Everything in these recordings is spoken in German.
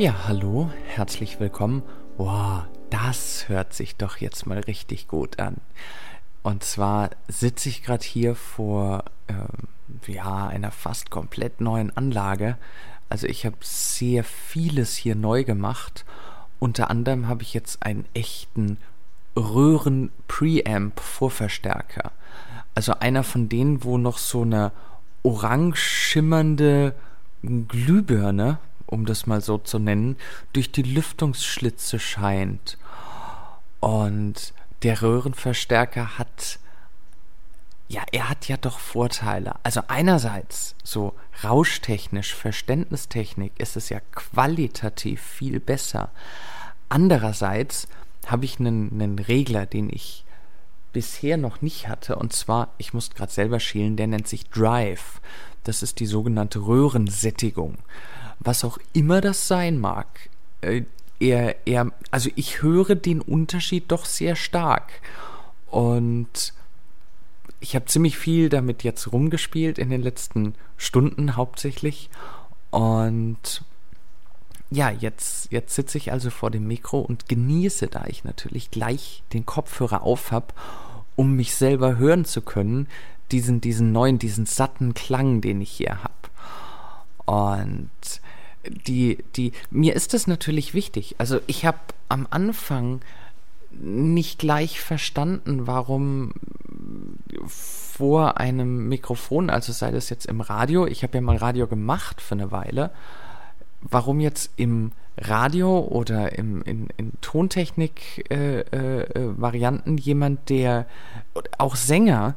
Ja, hallo, herzlich willkommen. Wow, das hört sich doch jetzt mal richtig gut an. Und zwar sitze ich gerade hier vor ähm, ja, einer fast komplett neuen Anlage. Also ich habe sehr vieles hier neu gemacht. Unter anderem habe ich jetzt einen echten Röhren-Preamp-Vorverstärker. Also einer von denen, wo noch so eine orange schimmernde Glühbirne um das mal so zu nennen, durch die Lüftungsschlitze scheint. Und der Röhrenverstärker hat, ja, er hat ja doch Vorteile. Also einerseits, so rauschtechnisch, Verständnistechnik ist es ja qualitativ viel besser. Andererseits habe ich einen, einen Regler, den ich bisher noch nicht hatte. Und zwar, ich muss gerade selber schälen, der nennt sich Drive. Das ist die sogenannte Röhrensättigung was auch immer das sein mag. Äh, er, er, also ich höre den Unterschied doch sehr stark. Und ich habe ziemlich viel damit jetzt rumgespielt in den letzten Stunden hauptsächlich. Und ja, jetzt, jetzt sitze ich also vor dem Mikro und genieße, da ich natürlich gleich den Kopfhörer auf habe, um mich selber hören zu können, diesen, diesen neuen, diesen satten Klang, den ich hier habe. Und die, die, mir ist das natürlich wichtig. Also ich habe am Anfang nicht gleich verstanden, warum vor einem Mikrofon, also sei das jetzt im Radio, ich habe ja mal Radio gemacht für eine Weile, warum jetzt im Radio oder im, in, in Tontechnik-Varianten äh, äh, jemand, der auch Sänger,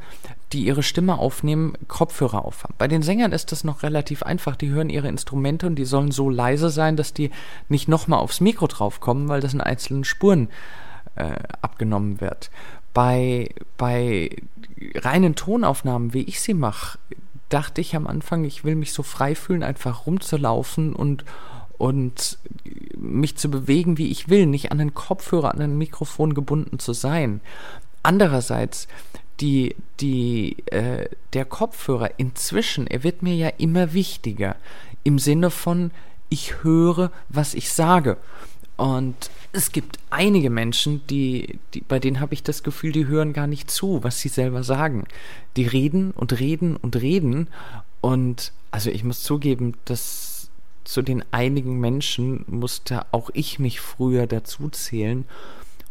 die ihre Stimme aufnehmen, Kopfhörer aufhaben. Bei den Sängern ist das noch relativ einfach. Die hören ihre Instrumente und die sollen so leise sein, dass die nicht nochmal aufs Mikro draufkommen, weil das in einzelnen Spuren äh, abgenommen wird. Bei, bei reinen Tonaufnahmen, wie ich sie mache, dachte ich am Anfang, ich will mich so frei fühlen, einfach rumzulaufen und, und mich zu bewegen, wie ich will, nicht an den Kopfhörer, an ein Mikrofon gebunden zu sein. Andererseits, die, die, äh, der Kopfhörer inzwischen, er wird mir ja immer wichtiger im Sinne von, ich höre, was ich sage. Und es gibt einige Menschen, die, die bei denen habe ich das Gefühl, die hören gar nicht zu, was sie selber sagen. Die reden und reden und reden. Und also ich muss zugeben, dass zu den einigen Menschen musste auch ich mich früher dazu zählen.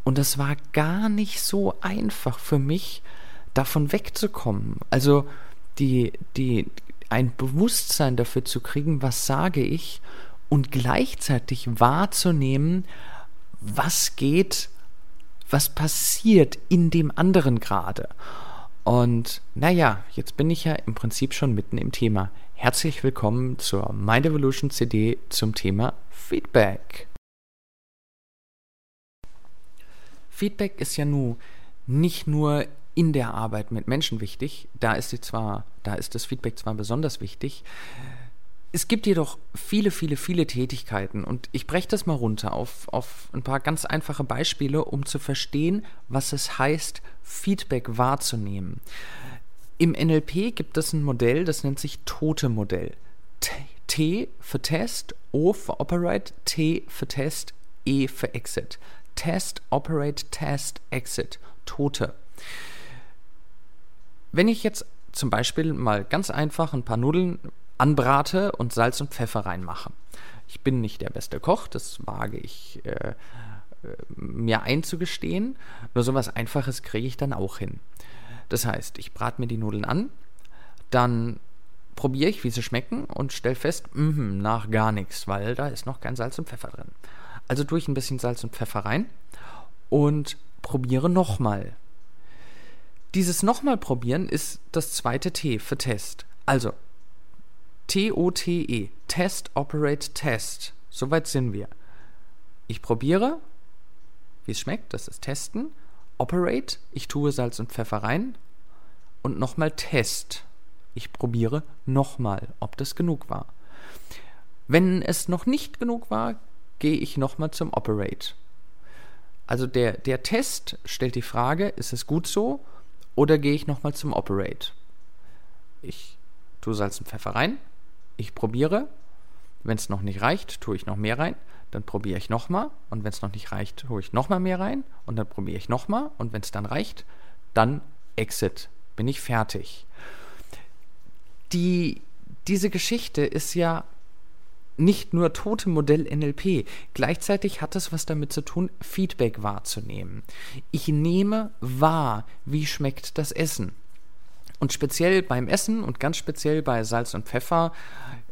Und das war gar nicht so einfach für mich, davon wegzukommen. Also die, die, ein Bewusstsein dafür zu kriegen, was sage ich und gleichzeitig wahrzunehmen, was geht, was passiert in dem anderen gerade. Und naja, jetzt bin ich ja im Prinzip schon mitten im Thema. Herzlich willkommen zur Mind Evolution CD zum Thema Feedback. Feedback ist ja nun nicht nur in der Arbeit mit Menschen wichtig. Da ist sie zwar, da ist das Feedback zwar besonders wichtig. Es gibt jedoch viele, viele, viele Tätigkeiten und ich breche das mal runter auf, auf ein paar ganz einfache Beispiele, um zu verstehen, was es heißt, Feedback wahrzunehmen. Im NLP gibt es ein Modell, das nennt sich Tote-Modell. T für Test, O für Operate, T für Test, E für Exit. Test, Operate, Test, Exit. Tote. Wenn ich jetzt zum Beispiel mal ganz einfach ein paar Nudeln anbrate und Salz und Pfeffer reinmache. Ich bin nicht der beste Koch, das wage ich äh, äh mir einzugestehen. Nur so was Einfaches kriege ich dann auch hin. Das heißt, ich brate mir die Nudeln an, dann probiere ich, wie sie schmecken und stelle fest, mh, nach gar nichts, weil da ist noch kein Salz und Pfeffer drin. Also tue ich ein bisschen Salz und Pfeffer rein und probiere nochmal. Dieses nochmal probieren ist das zweite T für Test. Also T-O-T-E, Test, Operate, Test. Soweit sind wir. Ich probiere, wie es schmeckt, das ist Testen. Operate, ich tue Salz und Pfeffer rein. Und nochmal Test. Ich probiere nochmal, ob das genug war. Wenn es noch nicht genug war, gehe ich nochmal zum Operate. Also der, der Test stellt die Frage, ist es gut so? Oder gehe ich nochmal zum Operate? Ich tue Salz und Pfeffer rein, ich probiere, Wenn es noch nicht reicht, tue ich noch mehr rein. Dann probiere ich nochmal. Und wenn es noch nicht reicht, tue ich nochmal mehr rein. Und dann probiere ich nochmal. Und wenn es dann reicht, dann Exit. Bin ich fertig. Die, diese Geschichte ist ja nicht nur tote Modell NLP, gleichzeitig hat es was damit zu tun, Feedback wahrzunehmen. Ich nehme wahr, wie schmeckt das Essen. Und speziell beim Essen und ganz speziell bei Salz und Pfeffer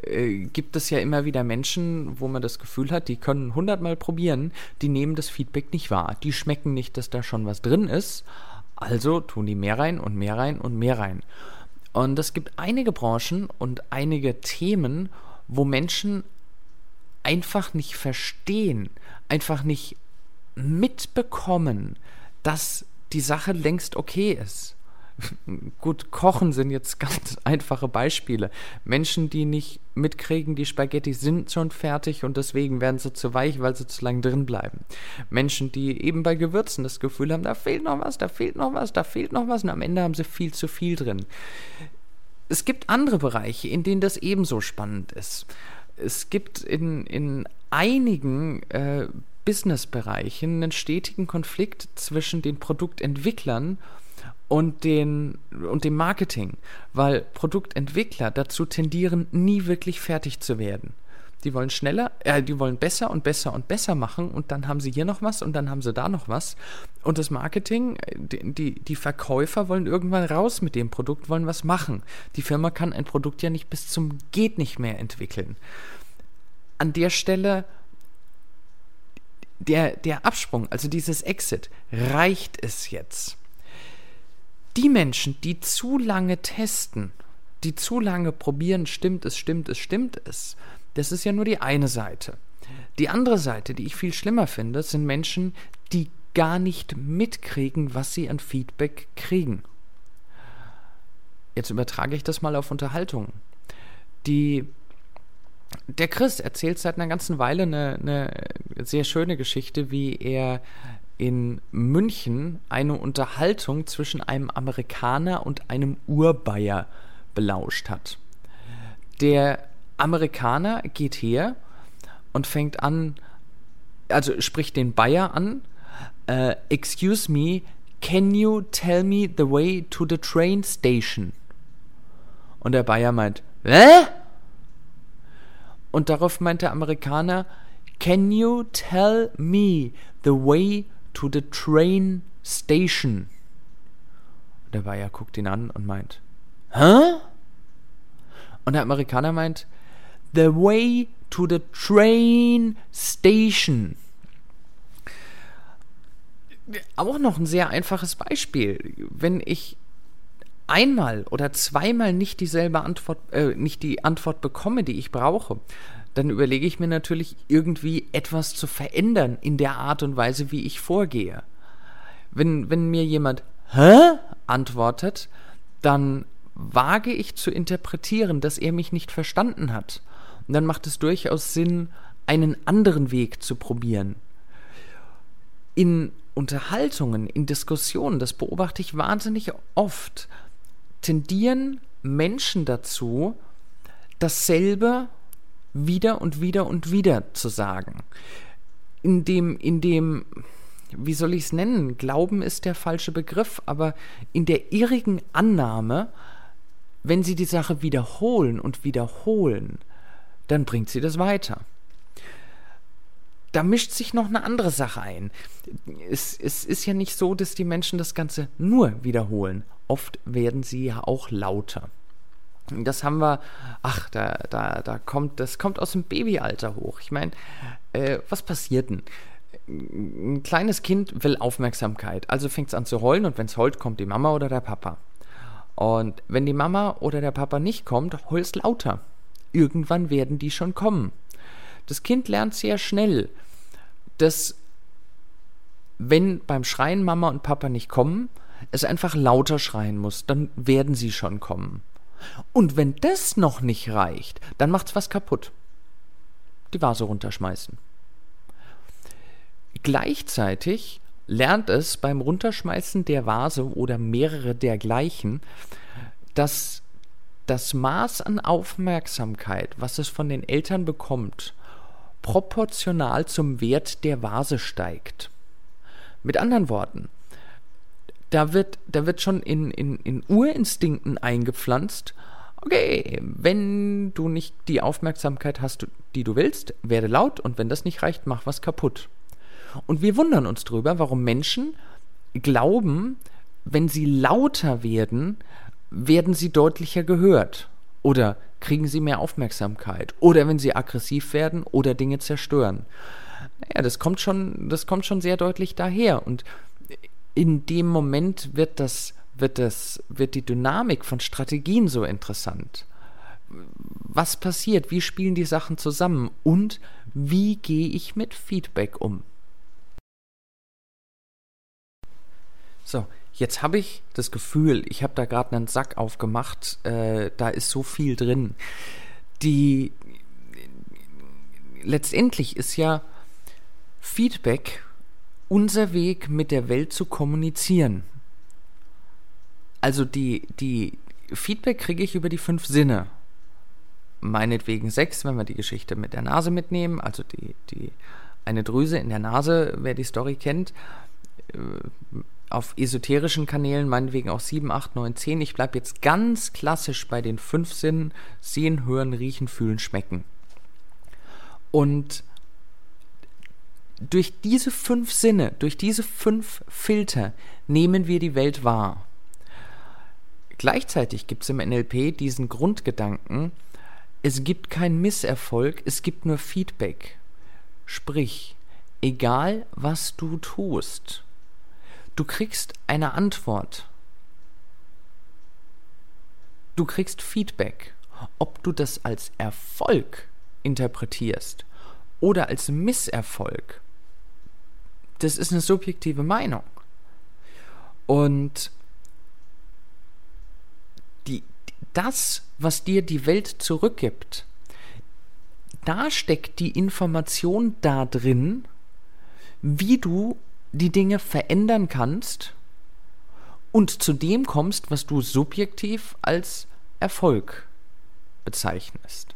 äh, gibt es ja immer wieder Menschen, wo man das Gefühl hat, die können hundertmal probieren, die nehmen das Feedback nicht wahr. Die schmecken nicht, dass da schon was drin ist. Also tun die mehr rein und mehr rein und mehr rein. Und es gibt einige Branchen und einige Themen, wo Menschen einfach nicht verstehen, einfach nicht mitbekommen, dass die Sache längst okay ist. Gut, Kochen sind jetzt ganz einfache Beispiele. Menschen, die nicht mitkriegen, die Spaghetti sind schon fertig und deswegen werden sie zu weich, weil sie zu lang drin bleiben. Menschen, die eben bei Gewürzen das Gefühl haben, da fehlt noch was, da fehlt noch was, da fehlt noch was und am Ende haben sie viel zu viel drin. Es gibt andere Bereiche, in denen das ebenso spannend ist. Es gibt in, in einigen äh, Businessbereichen einen stetigen Konflikt zwischen den Produktentwicklern und, den, und dem Marketing, weil Produktentwickler dazu tendieren, nie wirklich fertig zu werden. Die wollen schneller, äh, die wollen besser und besser und besser machen und dann haben sie hier noch was und dann haben sie da noch was. Und das Marketing, die, die, die Verkäufer wollen irgendwann raus mit dem Produkt, wollen was machen. Die Firma kann ein Produkt ja nicht bis zum Geht nicht mehr entwickeln. An der Stelle der, der Absprung, also dieses Exit, reicht es jetzt? Die Menschen, die zu lange testen, die zu lange probieren, stimmt es, stimmt es, stimmt es, das ist ja nur die eine Seite. Die andere Seite, die ich viel schlimmer finde, sind Menschen, die gar nicht mitkriegen, was sie an Feedback kriegen. Jetzt übertrage ich das mal auf Unterhaltung. Die, der Chris erzählt seit einer ganzen Weile eine, eine sehr schöne Geschichte, wie er in München eine Unterhaltung zwischen einem Amerikaner und einem Urbayer belauscht hat. Der Amerikaner geht her und fängt an, also spricht den Bayer an, uh, Excuse me, can you tell me the way to the train station? Und der Bayer meint, Hä? Und darauf meint der Amerikaner, Can you tell me the way to the train station. Der Bayer guckt ihn an und meint, Hä? Und der Amerikaner meint, The way to the train station. Auch noch ein sehr einfaches Beispiel. Wenn ich einmal oder zweimal nicht dieselbe Antwort, äh, nicht die Antwort bekomme, die ich brauche, dann überlege ich mir natürlich irgendwie etwas zu verändern in der Art und Weise, wie ich vorgehe. Wenn, wenn mir jemand Hä? antwortet, dann wage ich zu interpretieren, dass er mich nicht verstanden hat. Und dann macht es durchaus Sinn, einen anderen Weg zu probieren. In Unterhaltungen, in Diskussionen, das beobachte ich wahnsinnig oft, tendieren Menschen dazu, dasselbe wieder und wieder und wieder zu sagen. In dem, in dem, wie soll ich es nennen? Glauben ist der falsche Begriff, aber in der irrigen Annahme, wenn sie die Sache wiederholen und wiederholen, dann bringt sie das weiter. Da mischt sich noch eine andere Sache ein. Es, es ist ja nicht so, dass die Menschen das Ganze nur wiederholen. Oft werden sie ja auch lauter. Das haben wir, ach, da, da, da kommt, das kommt aus dem Babyalter hoch. Ich meine, äh, was passiert denn? Ein kleines Kind will Aufmerksamkeit, also fängt es an zu heulen und wenn es heult, kommt die Mama oder der Papa. Und wenn die Mama oder der Papa nicht kommt, heult es lauter. Irgendwann werden die schon kommen. Das Kind lernt sehr schnell, dass wenn beim Schreien Mama und Papa nicht kommen, es einfach lauter schreien muss, dann werden sie schon kommen. Und wenn das noch nicht reicht, dann macht's was kaputt. Die Vase runterschmeißen. Gleichzeitig lernt es beim Runterschmeißen der Vase oder mehrere dergleichen, dass das Maß an Aufmerksamkeit, was es von den Eltern bekommt, proportional zum Wert der Vase steigt. Mit anderen Worten, da wird, da wird schon in, in, in Urinstinkten eingepflanzt, okay, wenn du nicht die Aufmerksamkeit hast, die du willst, werde laut und wenn das nicht reicht, mach was kaputt. Und wir wundern uns drüber, warum Menschen glauben, wenn sie lauter werden, werden sie deutlicher gehört oder kriegen sie mehr Aufmerksamkeit oder wenn sie aggressiv werden oder Dinge zerstören. Ja, das kommt schon, das kommt schon sehr deutlich daher und in dem Moment wird das, wird das, wird die Dynamik von Strategien so interessant. Was passiert? Wie spielen die Sachen zusammen? Und wie gehe ich mit Feedback um? So, jetzt habe ich das Gefühl, ich habe da gerade einen Sack aufgemacht, äh, da ist so viel drin. Die letztendlich ist ja Feedback unser Weg mit der Welt zu kommunizieren. Also die, die Feedback kriege ich über die fünf Sinne. Meinetwegen sechs, wenn wir die Geschichte mit der Nase mitnehmen, also die, die eine Drüse in der Nase, wer die Story kennt. Äh, auf esoterischen Kanälen meinetwegen auch 7, 8, 9, 10. Ich bleibe jetzt ganz klassisch bei den fünf Sinnen: Sehen, Hören, Riechen, Fühlen, Schmecken. Und durch diese fünf Sinne, durch diese fünf Filter nehmen wir die Welt wahr. Gleichzeitig gibt es im NLP diesen Grundgedanken, es gibt keinen Misserfolg, es gibt nur Feedback. Sprich, egal was du tust, du kriegst eine Antwort. Du kriegst Feedback. Ob du das als Erfolg interpretierst oder als Misserfolg, das ist eine subjektive Meinung. Und die, das, was dir die Welt zurückgibt, da steckt die Information da drin, wie du die Dinge verändern kannst und zu dem kommst, was du subjektiv als Erfolg bezeichnest.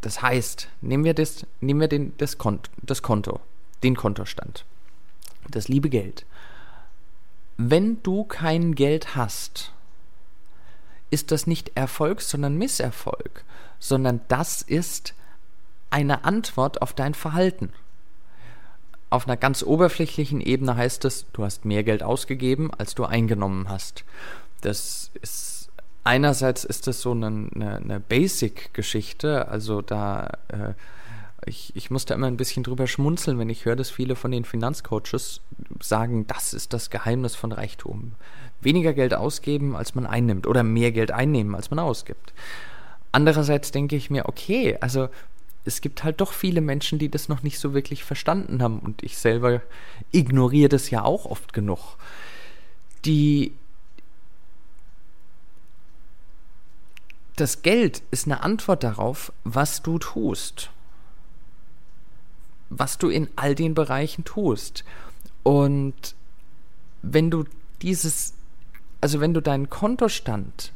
Das heißt, nehmen wir, das, nehmen wir den, das, Konto, das Konto den Kontostand. Das liebe Geld. Wenn du kein Geld hast, ist das nicht Erfolg, sondern Misserfolg, sondern das ist eine Antwort auf dein Verhalten. Auf einer ganz oberflächlichen Ebene heißt es, du hast mehr Geld ausgegeben, als du eingenommen hast. Das ist einerseits ist das so eine, eine, eine Basic-Geschichte, also da äh, ich, ich muss da immer ein bisschen drüber schmunzeln, wenn ich höre, dass viele von den Finanzcoaches sagen, das ist das Geheimnis von Reichtum. Weniger Geld ausgeben, als man einnimmt oder mehr Geld einnehmen, als man ausgibt. Andererseits denke ich mir, okay, also es gibt halt doch viele Menschen, die das noch nicht so wirklich verstanden haben und ich selber ignoriere das ja auch oft genug. Die das Geld ist eine Antwort darauf, was du tust was du in all den Bereichen tust. Und wenn du dieses, also wenn du deinen Kontostand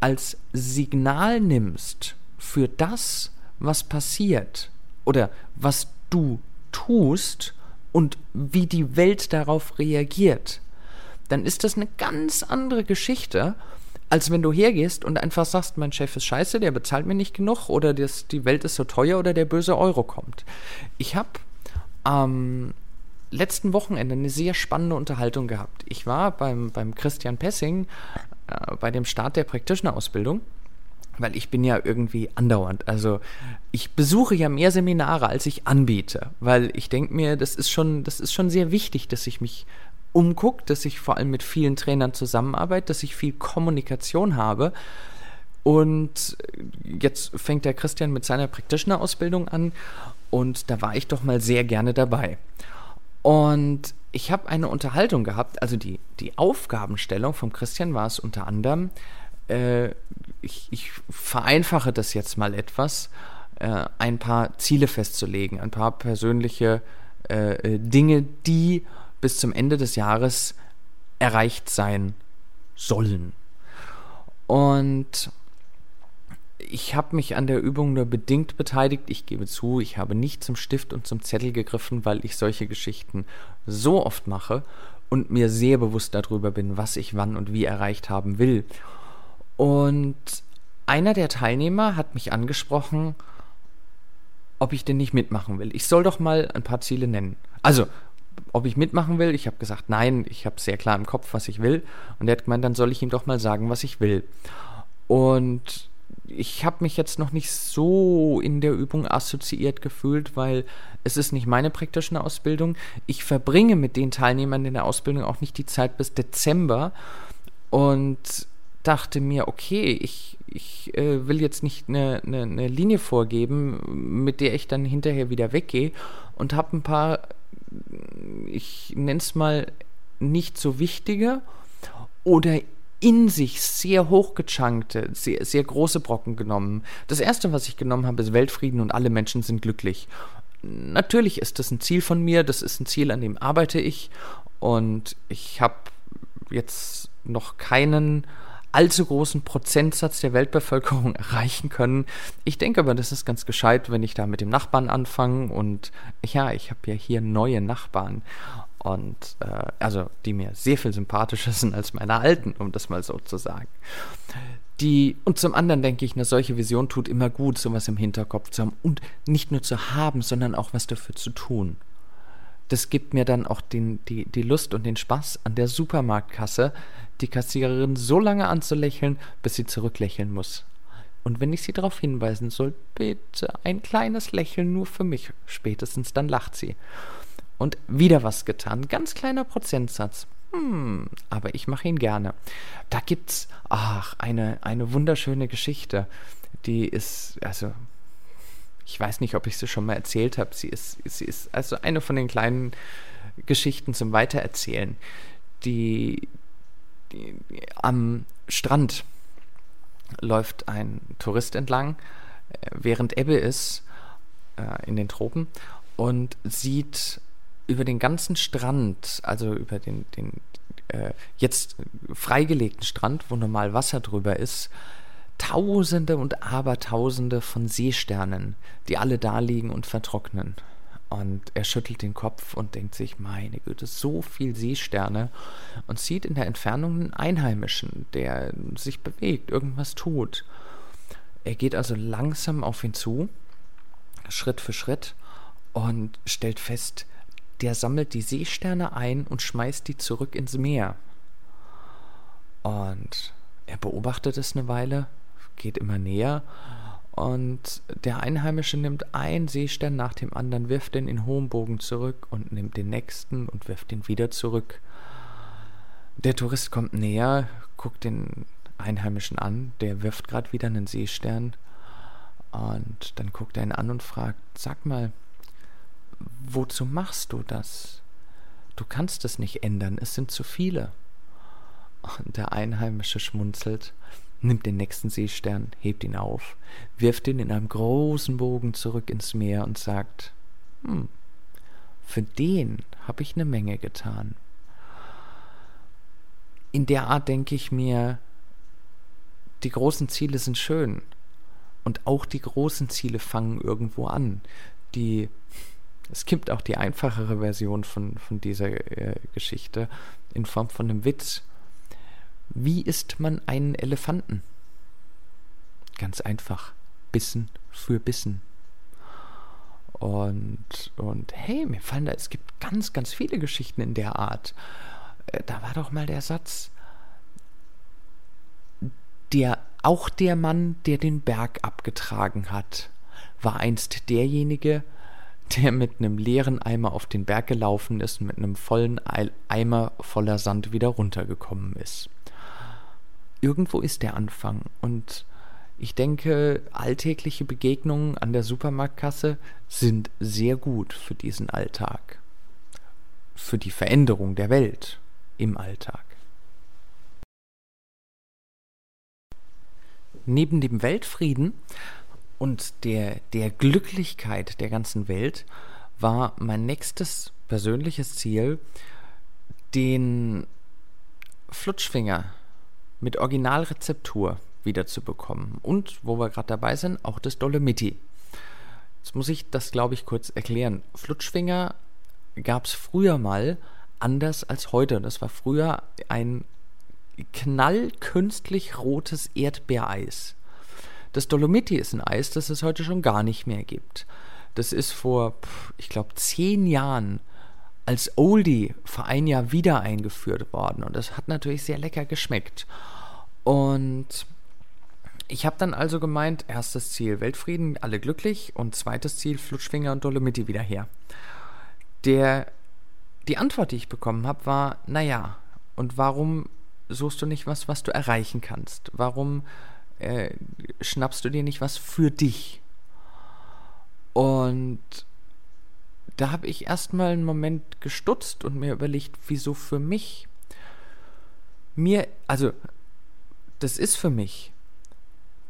als Signal nimmst für das, was passiert oder was du tust und wie die Welt darauf reagiert, dann ist das eine ganz andere Geschichte, als wenn du hergehst und einfach sagst, mein Chef ist scheiße, der bezahlt mir nicht genug oder das, die Welt ist so teuer oder der böse Euro kommt. Ich habe am letzten Wochenende eine sehr spannende Unterhaltung gehabt. Ich war beim, beim Christian Pessing äh, bei dem Start der Practitioner-Ausbildung weil ich bin ja irgendwie andauernd. Also ich besuche ja mehr Seminare, als ich anbiete, weil ich denke mir, das ist schon, das ist schon sehr wichtig, dass ich mich umguckt, dass ich vor allem mit vielen Trainern zusammenarbeite, dass ich viel Kommunikation habe. Und jetzt fängt der Christian mit seiner Practitioner-Ausbildung an und da war ich doch mal sehr gerne dabei. Und ich habe eine Unterhaltung gehabt, also die, die Aufgabenstellung vom Christian war es unter anderem, äh, ich, ich vereinfache das jetzt mal etwas, äh, ein paar Ziele festzulegen, ein paar persönliche äh, äh Dinge, die bis zum Ende des Jahres erreicht sein sollen. Und ich habe mich an der Übung nur bedingt beteiligt. Ich gebe zu, ich habe nicht zum Stift und zum Zettel gegriffen, weil ich solche Geschichten so oft mache und mir sehr bewusst darüber bin, was ich wann und wie erreicht haben will. Und einer der Teilnehmer hat mich angesprochen, ob ich denn nicht mitmachen will. Ich soll doch mal ein paar Ziele nennen. Also, ob ich mitmachen will. Ich habe gesagt, nein, ich habe sehr klar im Kopf, was ich will. Und er hat gemeint, dann soll ich ihm doch mal sagen, was ich will. Und ich habe mich jetzt noch nicht so in der Übung assoziiert gefühlt, weil es ist nicht meine praktische Ausbildung. Ich verbringe mit den Teilnehmern in der Ausbildung auch nicht die Zeit bis Dezember und dachte mir, okay, ich, ich äh, will jetzt nicht eine, eine, eine Linie vorgeben, mit der ich dann hinterher wieder weggehe und habe ein paar, ich nenne es mal, nicht so wichtige oder in sich sehr hochgechunkte, sehr, sehr große Brocken genommen. Das erste, was ich genommen habe, ist Weltfrieden und alle Menschen sind glücklich. Natürlich ist das ein Ziel von mir, das ist ein Ziel, an dem arbeite ich und ich habe jetzt noch keinen allzu großen Prozentsatz der Weltbevölkerung erreichen können. Ich denke aber, das ist ganz gescheit, wenn ich da mit dem Nachbarn anfange und ja, ich habe ja hier neue Nachbarn und äh, also die mir sehr viel sympathischer sind als meine alten, um das mal so zu sagen. Die, und zum anderen denke ich, eine solche Vision tut immer gut, sowas im Hinterkopf zu haben und nicht nur zu haben, sondern auch was dafür zu tun. Das gibt mir dann auch den, die, die Lust und den Spaß an der Supermarktkasse, die Kassiererin so lange anzulächeln, bis sie zurücklächeln muss. Und wenn ich sie darauf hinweisen soll, bitte ein kleines Lächeln nur für mich, spätestens dann lacht sie und wieder was getan. Ganz kleiner Prozentsatz. Hm, aber ich mache ihn gerne. Da gibt's, ach, eine, eine wunderschöne Geschichte. Die ist, also, ich weiß nicht, ob ich sie schon mal erzählt habe. Sie ist, sie ist also eine von den kleinen Geschichten zum Weitererzählen. Die, die, am Strand läuft ein Tourist entlang, äh, während Ebbe ist, äh, in den Tropen, und sieht über den ganzen Strand, also über den, den äh, jetzt freigelegten Strand, wo normal Wasser drüber ist, Tausende und Abertausende von Seesternen, die alle da liegen und vertrocknen. Und er schüttelt den Kopf und denkt sich, meine Güte, so viel Seesterne. Und sieht in der Entfernung einen Einheimischen, der sich bewegt, irgendwas tut. Er geht also langsam auf ihn zu, Schritt für Schritt, und stellt fest, der sammelt die Seesterne ein und schmeißt die zurück ins Meer. Und er beobachtet es eine Weile, geht immer näher und der Einheimische nimmt einen Seestern nach dem anderen, wirft den in hohem Bogen zurück und nimmt den nächsten und wirft ihn wieder zurück. Der Tourist kommt näher, guckt den Einheimischen an, der wirft gerade wieder einen Seestern und dann guckt er ihn an und fragt, sag mal, wozu machst du das? Du kannst es nicht ändern, es sind zu viele. Und der Einheimische schmunzelt, nimmt den nächsten Seestern, hebt ihn auf, wirft ihn in einem großen Bogen zurück ins Meer und sagt, hm, für den habe ich eine Menge getan. In der Art denke ich mir, die großen Ziele sind schön. Und auch die großen Ziele fangen irgendwo an. Die es gibt auch die einfachere Version von, von dieser äh, Geschichte in Form von einem Witz. Wie isst man einen Elefanten? Ganz einfach. Bissen für Bissen. Und, und hey, mir fallen da, es gibt ganz, ganz viele Geschichten in der Art. Äh, da war doch mal der Satz, der, auch der Mann, der den Berg abgetragen hat, war einst derjenige, der mit einem leeren Eimer auf den Berg gelaufen ist und mit einem vollen Eimer voller Sand wieder runtergekommen ist. Irgendwo ist der Anfang und ich denke, alltägliche Begegnungen an der Supermarktkasse sind sehr gut für diesen Alltag, für die Veränderung der Welt im Alltag. Neben dem Weltfrieden und der, der Glücklichkeit der ganzen Welt war mein nächstes persönliches Ziel, den Flutschfinger mit Originalrezeptur wiederzubekommen. Und, wo wir gerade dabei sind, auch das Dolomiti. Jetzt muss ich das, glaube ich, kurz erklären. Flutschfinger gab es früher mal anders als heute. Das war früher ein knallkünstlich rotes Erdbeereis. Das Dolomiti ist ein Eis, das es heute schon gar nicht mehr gibt. Das ist vor, ich glaube, zehn Jahren als Oldie für ein Jahr wieder eingeführt worden. Und das hat natürlich sehr lecker geschmeckt. Und ich habe dann also gemeint, erstes Ziel Weltfrieden, alle glücklich und zweites Ziel Flutschfinger und Dolomiti wieder her. Der, die Antwort, die ich bekommen habe, war, naja, und warum suchst du nicht was, was du erreichen kannst? Warum äh, schnappst du dir nicht was für dich? Und da habe ich erstmal einen Moment gestutzt und mir überlegt, wieso für mich? Mir, also, das ist für mich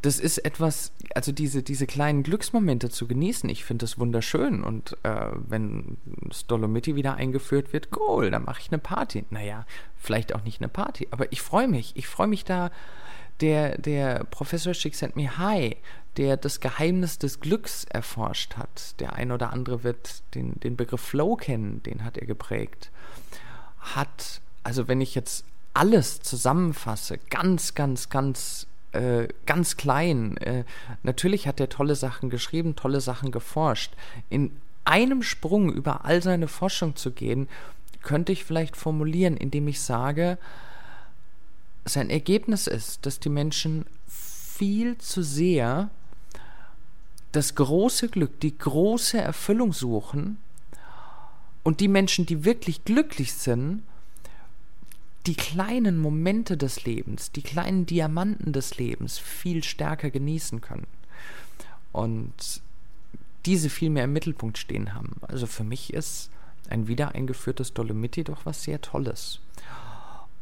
das ist etwas, also diese, diese kleinen Glücksmomente zu genießen, ich finde das wunderschön. Und äh, wenn das Dolomiti wieder eingeführt wird, cool, dann mache ich eine Party. Naja, vielleicht auch nicht eine Party, aber ich freue mich. Ich freue mich da. Der, der Professor Csikszentmihalyi, der das Geheimnis des Glücks erforscht hat, der ein oder andere wird den, den Begriff Flow kennen, den hat er geprägt, hat, also wenn ich jetzt alles zusammenfasse, ganz, ganz, ganz äh, ganz klein. Äh, natürlich hat er tolle Sachen geschrieben, tolle Sachen geforscht. In einem Sprung über all seine Forschung zu gehen, könnte ich vielleicht formulieren, indem ich sage, sein Ergebnis ist, dass die Menschen viel zu sehr das große Glück, die große Erfüllung suchen und die Menschen, die wirklich glücklich sind, die kleinen Momente des Lebens, die kleinen Diamanten des Lebens viel stärker genießen können. Und diese viel mehr im Mittelpunkt stehen haben. Also für mich ist ein wiedereingeführtes Dolomiti doch was sehr Tolles.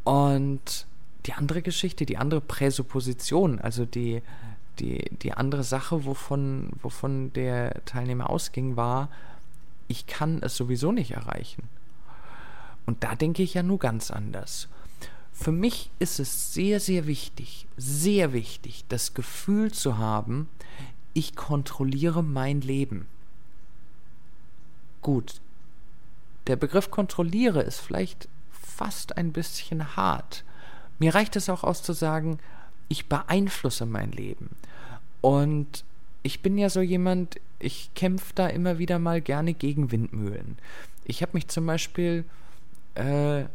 Und die andere Geschichte, die andere Präsupposition, also die, die, die andere Sache, wovon, wovon der Teilnehmer ausging, war, ich kann es sowieso nicht erreichen. Und da denke ich ja nur ganz anders. Für mich ist es sehr, sehr wichtig, sehr wichtig, das Gefühl zu haben, ich kontrolliere mein Leben. Gut, der Begriff kontrolliere ist vielleicht fast ein bisschen hart. Mir reicht es auch aus zu sagen, ich beeinflusse mein Leben. Und ich bin ja so jemand, ich kämpfe da immer wieder mal gerne gegen Windmühlen. Ich habe mich zum Beispiel äh,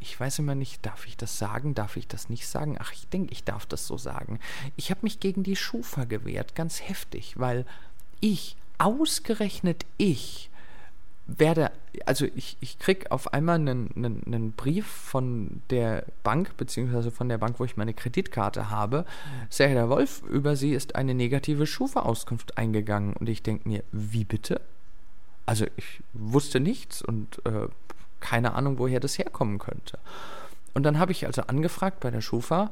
ich weiß immer nicht, darf ich das sagen, darf ich das nicht sagen? Ach, ich denke, ich darf das so sagen. Ich habe mich gegen die Schufa gewehrt, ganz heftig, weil ich, ausgerechnet ich, werde, also ich, ich krieg auf einmal einen, einen, einen, Brief von der Bank, beziehungsweise von der Bank, wo ich meine Kreditkarte habe. Herr Wolf, über Sie ist eine negative Schufa-Auskunft eingegangen. Und ich denke mir, wie bitte? Also ich wusste nichts und äh, keine Ahnung, woher das herkommen könnte. Und dann habe ich also angefragt bei der Schufa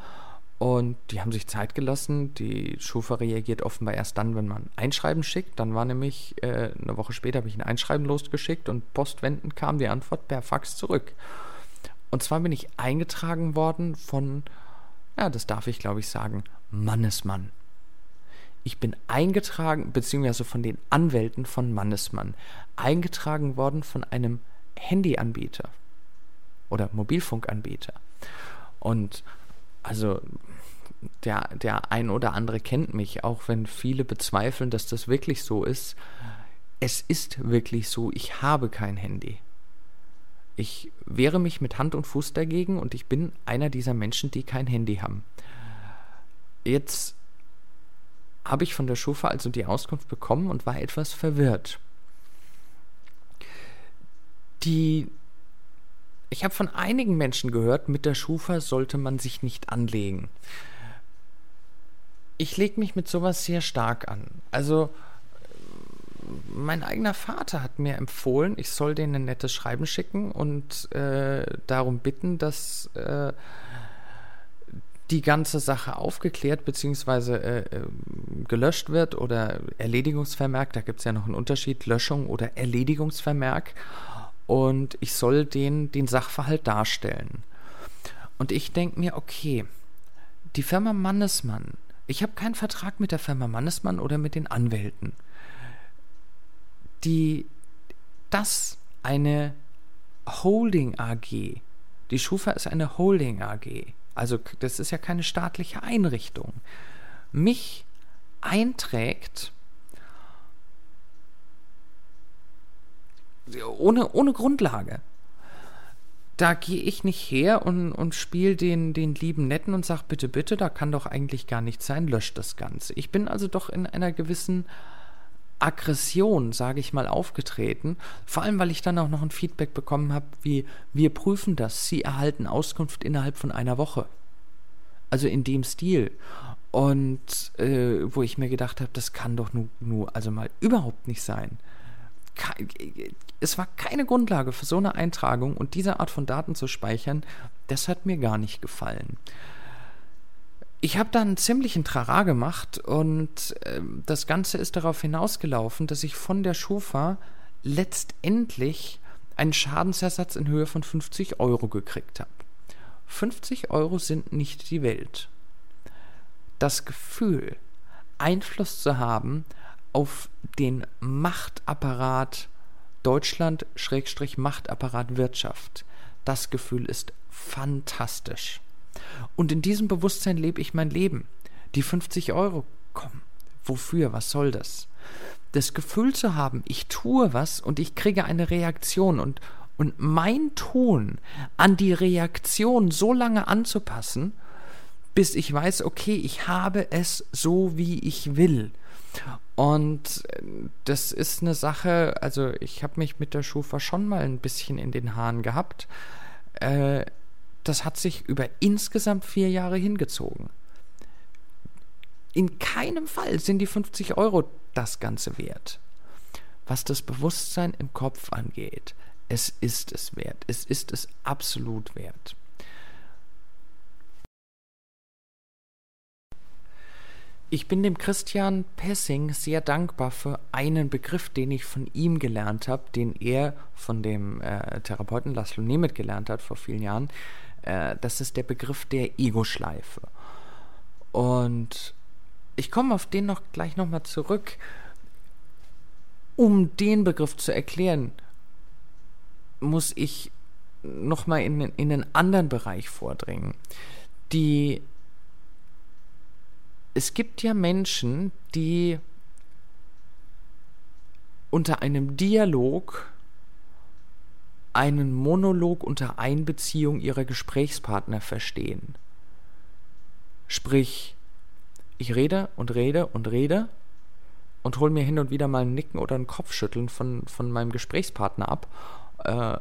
und die haben sich Zeit gelassen. Die Schufa reagiert offenbar erst dann, wenn man Einschreiben schickt. Dann war nämlich äh, eine Woche später habe ich ein Einschreiben losgeschickt und postwendend kam die Antwort per Fax zurück. Und zwar bin ich eingetragen worden von, ja, das darf ich glaube ich sagen, Mannesmann. Ich bin eingetragen, beziehungsweise von den Anwälten von Mannesmann, eingetragen worden von einem Handyanbieter oder Mobilfunkanbieter. Und also der, der ein oder andere kennt mich, auch wenn viele bezweifeln, dass das wirklich so ist. Es ist wirklich so, ich habe kein Handy. Ich wehre mich mit Hand und Fuß dagegen und ich bin einer dieser Menschen, die kein Handy haben. Jetzt habe ich von der Schufa also die Auskunft bekommen und war etwas verwirrt die ich habe von einigen Menschen gehört, mit der Schufa sollte man sich nicht anlegen. Ich lege mich mit sowas sehr stark an. Also mein eigener Vater hat mir empfohlen, ich soll denen ein nettes Schreiben schicken und äh, darum bitten, dass äh, die ganze Sache aufgeklärt bzw. Äh, äh, gelöscht wird oder Erledigungsvermerk, da gibt es ja noch einen Unterschied, Löschung oder Erledigungsvermerk und ich soll den, den Sachverhalt darstellen. Und ich denke mir, okay, die Firma Mannesmann, ich habe keinen Vertrag mit der Firma Mannesmann oder mit den Anwälten. Die, das eine Holding AG, die Schufa ist eine Holding AG, also das ist ja keine staatliche Einrichtung, mich einträgt ohne, ohne Grundlage da gehe ich nicht her und, und spiele den, den lieben Netten und sage, bitte, bitte, da kann doch eigentlich gar nichts sein, löscht das Ganze. Ich bin also doch in einer gewissen Aggression, sage ich mal, aufgetreten. Vor allem, weil ich dann auch noch ein Feedback bekommen habe, wie wir prüfen das, Sie erhalten Auskunft innerhalb von einer Woche. Also in dem Stil. Und äh, wo ich mir gedacht habe, das kann doch nur, nur also mal überhaupt nicht sein es war keine Grundlage für so eine Eintragung und diese Art von Daten zu speichern, das hat mir gar nicht gefallen. Ich habe dann einen ziemlichen Trara gemacht und äh, das Ganze ist darauf hinausgelaufen, dass ich von der Schufa letztendlich einen Schadensersatz in Höhe von 50 Euro gekriegt habe. 50 Euro sind nicht die Welt. Das Gefühl, Einfluss zu haben auf den Machtapparat Deutschland Schrägstrich Machtapparat Wirtschaft. Das Gefühl ist fantastisch. Und in diesem Bewusstsein lebe ich mein Leben. Die 50 Euro, komm, wofür, was soll das? Das Gefühl zu haben, ich tue was und ich kriege eine Reaktion und, und mein Ton an die Reaktion so lange anzupassen, bis ich weiß, okay, ich habe es so, wie ich will. Und äh, das ist eine Sache, also ich habe mich mit der Schufa schon mal ein bisschen in den Haaren gehabt. Äh, das hat sich über insgesamt vier Jahre hingezogen. In keinem Fall sind die 50 Euro das Ganze wert. Was das Bewusstsein im Kopf angeht, es ist es wert. Es ist es absolut wert. Ich bin dem Christian Pessing sehr dankbar für einen Begriff, den ich von ihm gelernt habe, den er von dem äh, Therapeuten Laszlo Nemeth gelernt hat vor vielen Jahren. Äh, das ist der Begriff der Ego-Schleife. Und ich komme auf den noch gleich nochmal zurück. Um den Begriff zu erklären, muss ich nochmal in, in einen anderen Bereich vordringen. Die es gibt ja Menschen, die unter einem Dialog einen Monolog unter Einbeziehung ihrer Gesprächspartner verstehen. Sprich, ich rede und rede und rede und hole mir hin und wieder mal ein Nicken oder ein Kopfschütteln von, von meinem Gesprächspartner ab, äh,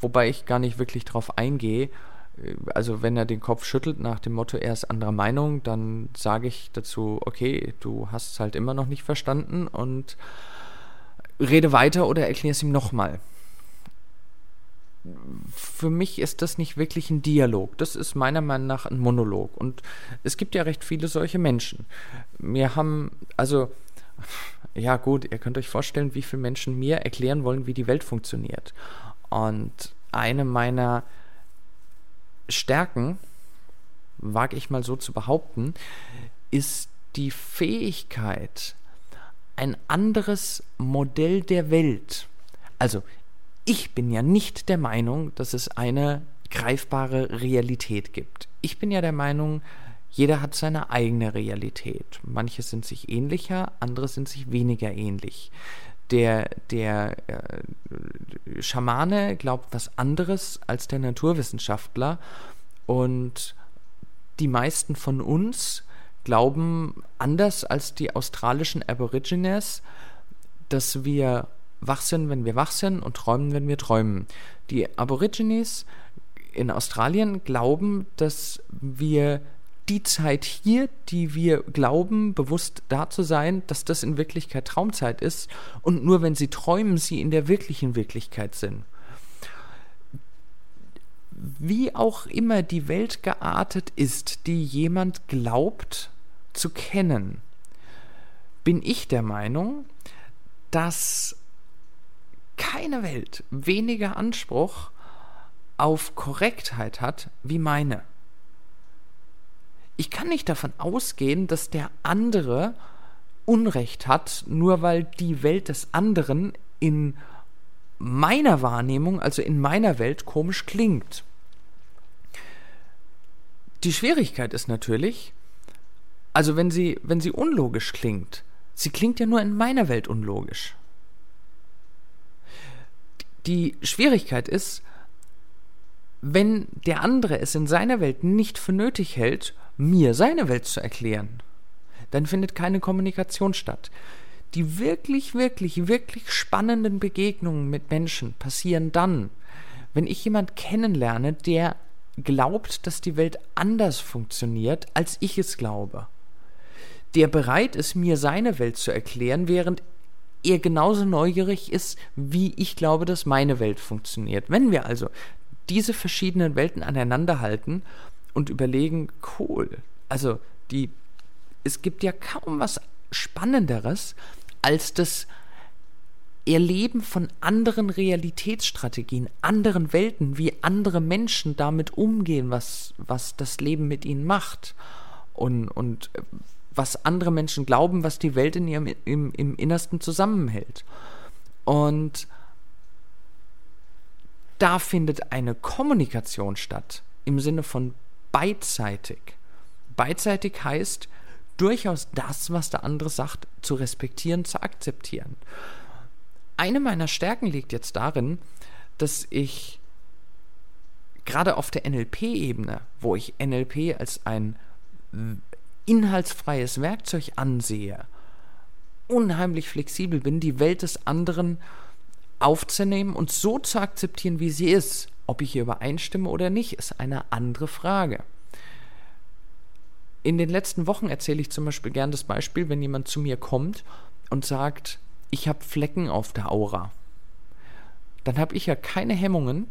wobei ich gar nicht wirklich darauf eingehe, also wenn er den Kopf schüttelt nach dem Motto, er ist anderer Meinung, dann sage ich dazu, okay, du hast es halt immer noch nicht verstanden und rede weiter oder erkläre es ihm nochmal. Für mich ist das nicht wirklich ein Dialog. Das ist meiner Meinung nach ein Monolog. Und es gibt ja recht viele solche Menschen. Wir haben, also, ja gut, ihr könnt euch vorstellen, wie viele Menschen mir erklären wollen, wie die Welt funktioniert. Und eine meiner Stärken, wage ich mal so zu behaupten, ist die Fähigkeit, ein anderes Modell der Welt. Also, ich bin ja nicht der Meinung, dass es eine greifbare Realität gibt. Ich bin ja der Meinung, jeder hat seine eigene Realität. Manche sind sich ähnlicher, andere sind sich weniger ähnlich der, der äh, Schamane glaubt was anderes als der Naturwissenschaftler und die meisten von uns glauben anders als die australischen Aborigines, dass wir wach sind, wenn wir wach sind und träumen, wenn wir träumen. Die Aborigines in Australien glauben, dass wir die Zeit hier, die wir glauben, bewusst da zu sein, dass das in Wirklichkeit Traumzeit ist und nur wenn sie träumen, sie in der wirklichen Wirklichkeit sind. Wie auch immer die Welt geartet ist, die jemand glaubt zu kennen, bin ich der Meinung, dass keine Welt weniger Anspruch auf Korrektheit hat wie meine. Ich kann nicht davon ausgehen, dass der andere Unrecht hat, nur weil die Welt des anderen in meiner Wahrnehmung, also in meiner Welt, komisch klingt. Die Schwierigkeit ist natürlich, also wenn sie, wenn sie unlogisch klingt, sie klingt ja nur in meiner Welt unlogisch. Die Schwierigkeit ist, wenn der andere es in seiner Welt nicht für nötig hält, mir seine Welt zu erklären, dann findet keine Kommunikation statt. Die wirklich, wirklich, wirklich spannenden Begegnungen mit Menschen passieren dann, wenn ich jemand kennenlerne, der glaubt, dass die Welt anders funktioniert, als ich es glaube. Der bereit ist, mir seine Welt zu erklären, während er genauso neugierig ist, wie ich glaube, dass meine Welt funktioniert. Wenn wir also diese verschiedenen Welten aneinander halten und überlegen, cool, also die, es gibt ja kaum was Spannenderes, als das Erleben von anderen Realitätsstrategien, anderen Welten, wie andere Menschen damit umgehen, was, was das Leben mit ihnen macht und, und was andere Menschen glauben, was die Welt in ihrem im, im Innersten zusammenhält. Und da findet eine Kommunikation statt im Sinne von beidseitig. Beidseitig heißt, durchaus das, was der andere sagt, zu respektieren, zu akzeptieren. Eine meiner Stärken liegt jetzt darin, dass ich gerade auf der NLP-Ebene, wo ich NLP als ein inhaltsfreies Werkzeug ansehe, unheimlich flexibel bin, die Welt des anderen aufzunehmen und so zu akzeptieren, wie sie ist. Ob ich hier übereinstimme oder nicht, ist eine andere Frage in den letzten Wochen erzähle ich zum Beispiel gern das Beispiel, wenn jemand zu mir kommt und sagt, ich habe Flecken auf der Aura. Dann habe ich ja keine Hemmungen,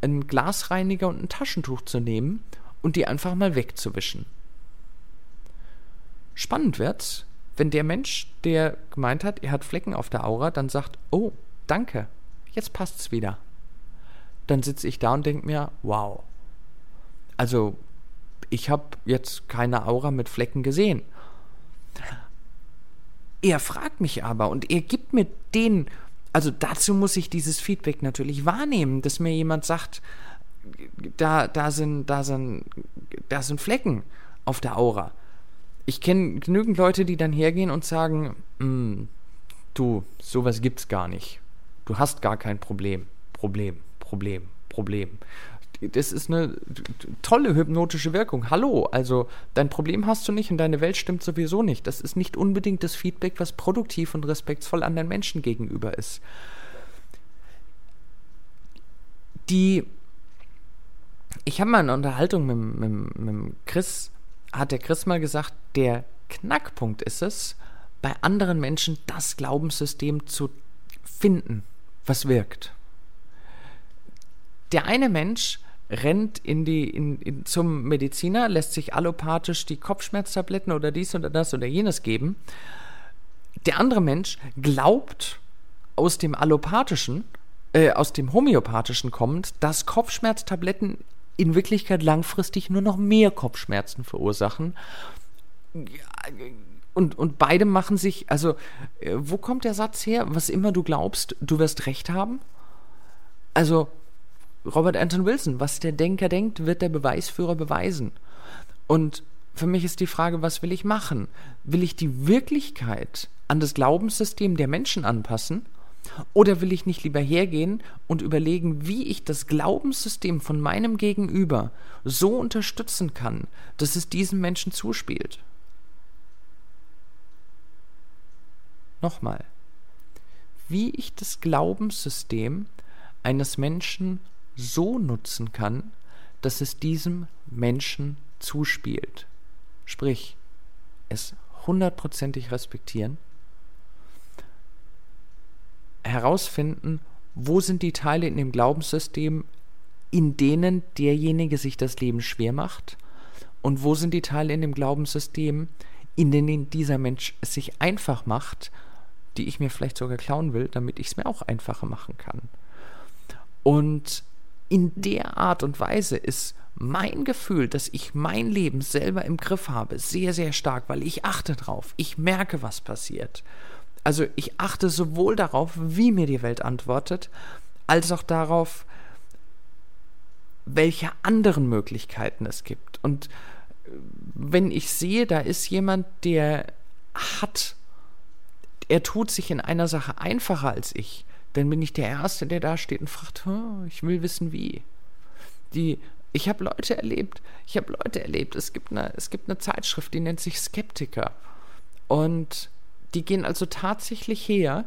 einen Glasreiniger und ein Taschentuch zu nehmen und die einfach mal wegzuwischen. Spannend wird's, wenn der Mensch, der gemeint hat, er hat Flecken auf der Aura, dann sagt, oh, danke, jetzt passt's wieder. Dann sitze ich da und denke mir, wow. Also ich habe jetzt keine Aura mit Flecken gesehen. Er fragt mich aber und er gibt mir den, also dazu muss ich dieses Feedback natürlich wahrnehmen, dass mir jemand sagt, da, da, sind, da, sind, da sind Flecken auf der Aura. Ich kenne genügend Leute, die dann hergehen und sagen, hm, du, sowas gibt's gar nicht. Du hast gar kein Problem. Problem, Problem, Problem das ist eine tolle hypnotische Wirkung. Hallo, also dein Problem hast du nicht und deine Welt stimmt sowieso nicht. Das ist nicht unbedingt das Feedback, was produktiv und respektvoll anderen Menschen gegenüber ist. Die, ich habe mal eine Unterhaltung mit, mit, mit Chris, hat der Chris mal gesagt, der Knackpunkt ist es, bei anderen Menschen das Glaubenssystem zu finden, was wirkt. Der eine Mensch rennt in die, in, in, zum Mediziner, lässt sich allopathisch die Kopfschmerztabletten oder dies oder das oder jenes geben. Der andere Mensch glaubt aus dem allopathischen, äh, aus dem homöopathischen kommend, dass Kopfschmerztabletten in Wirklichkeit langfristig nur noch mehr Kopfschmerzen verursachen. Und, und beide machen sich, also, äh, wo kommt der Satz her? Was immer du glaubst, du wirst recht haben? Also, Robert Anton Wilson, was der Denker denkt, wird der Beweisführer beweisen. Und für mich ist die Frage, was will ich machen? Will ich die Wirklichkeit an das Glaubenssystem der Menschen anpassen? Oder will ich nicht lieber hergehen und überlegen, wie ich das Glaubenssystem von meinem Gegenüber so unterstützen kann, dass es diesem Menschen zuspielt? Nochmal. Wie ich das Glaubenssystem eines Menschen so nutzen kann, dass es diesem Menschen zuspielt. Sprich, es hundertprozentig respektieren, herausfinden, wo sind die Teile in dem Glaubenssystem, in denen derjenige sich das Leben schwer macht und wo sind die Teile in dem Glaubenssystem, in denen dieser Mensch es sich einfach macht, die ich mir vielleicht sogar klauen will, damit ich es mir auch einfacher machen kann. Und in der Art und Weise ist mein Gefühl, dass ich mein Leben selber im Griff habe, sehr, sehr stark, weil ich achte drauf. Ich merke, was passiert. Also ich achte sowohl darauf, wie mir die Welt antwortet, als auch darauf, welche anderen Möglichkeiten es gibt. Und äh, wenn ich sehe, da ist jemand, der hat, er tut sich in einer Sache einfacher als ich, dann bin ich der Erste, der da steht und fragt, ich will wissen wie. Die, ich habe Leute erlebt, ich habe Leute erlebt, es gibt, eine, es gibt eine Zeitschrift, die nennt sich Skeptiker. Und die gehen also tatsächlich her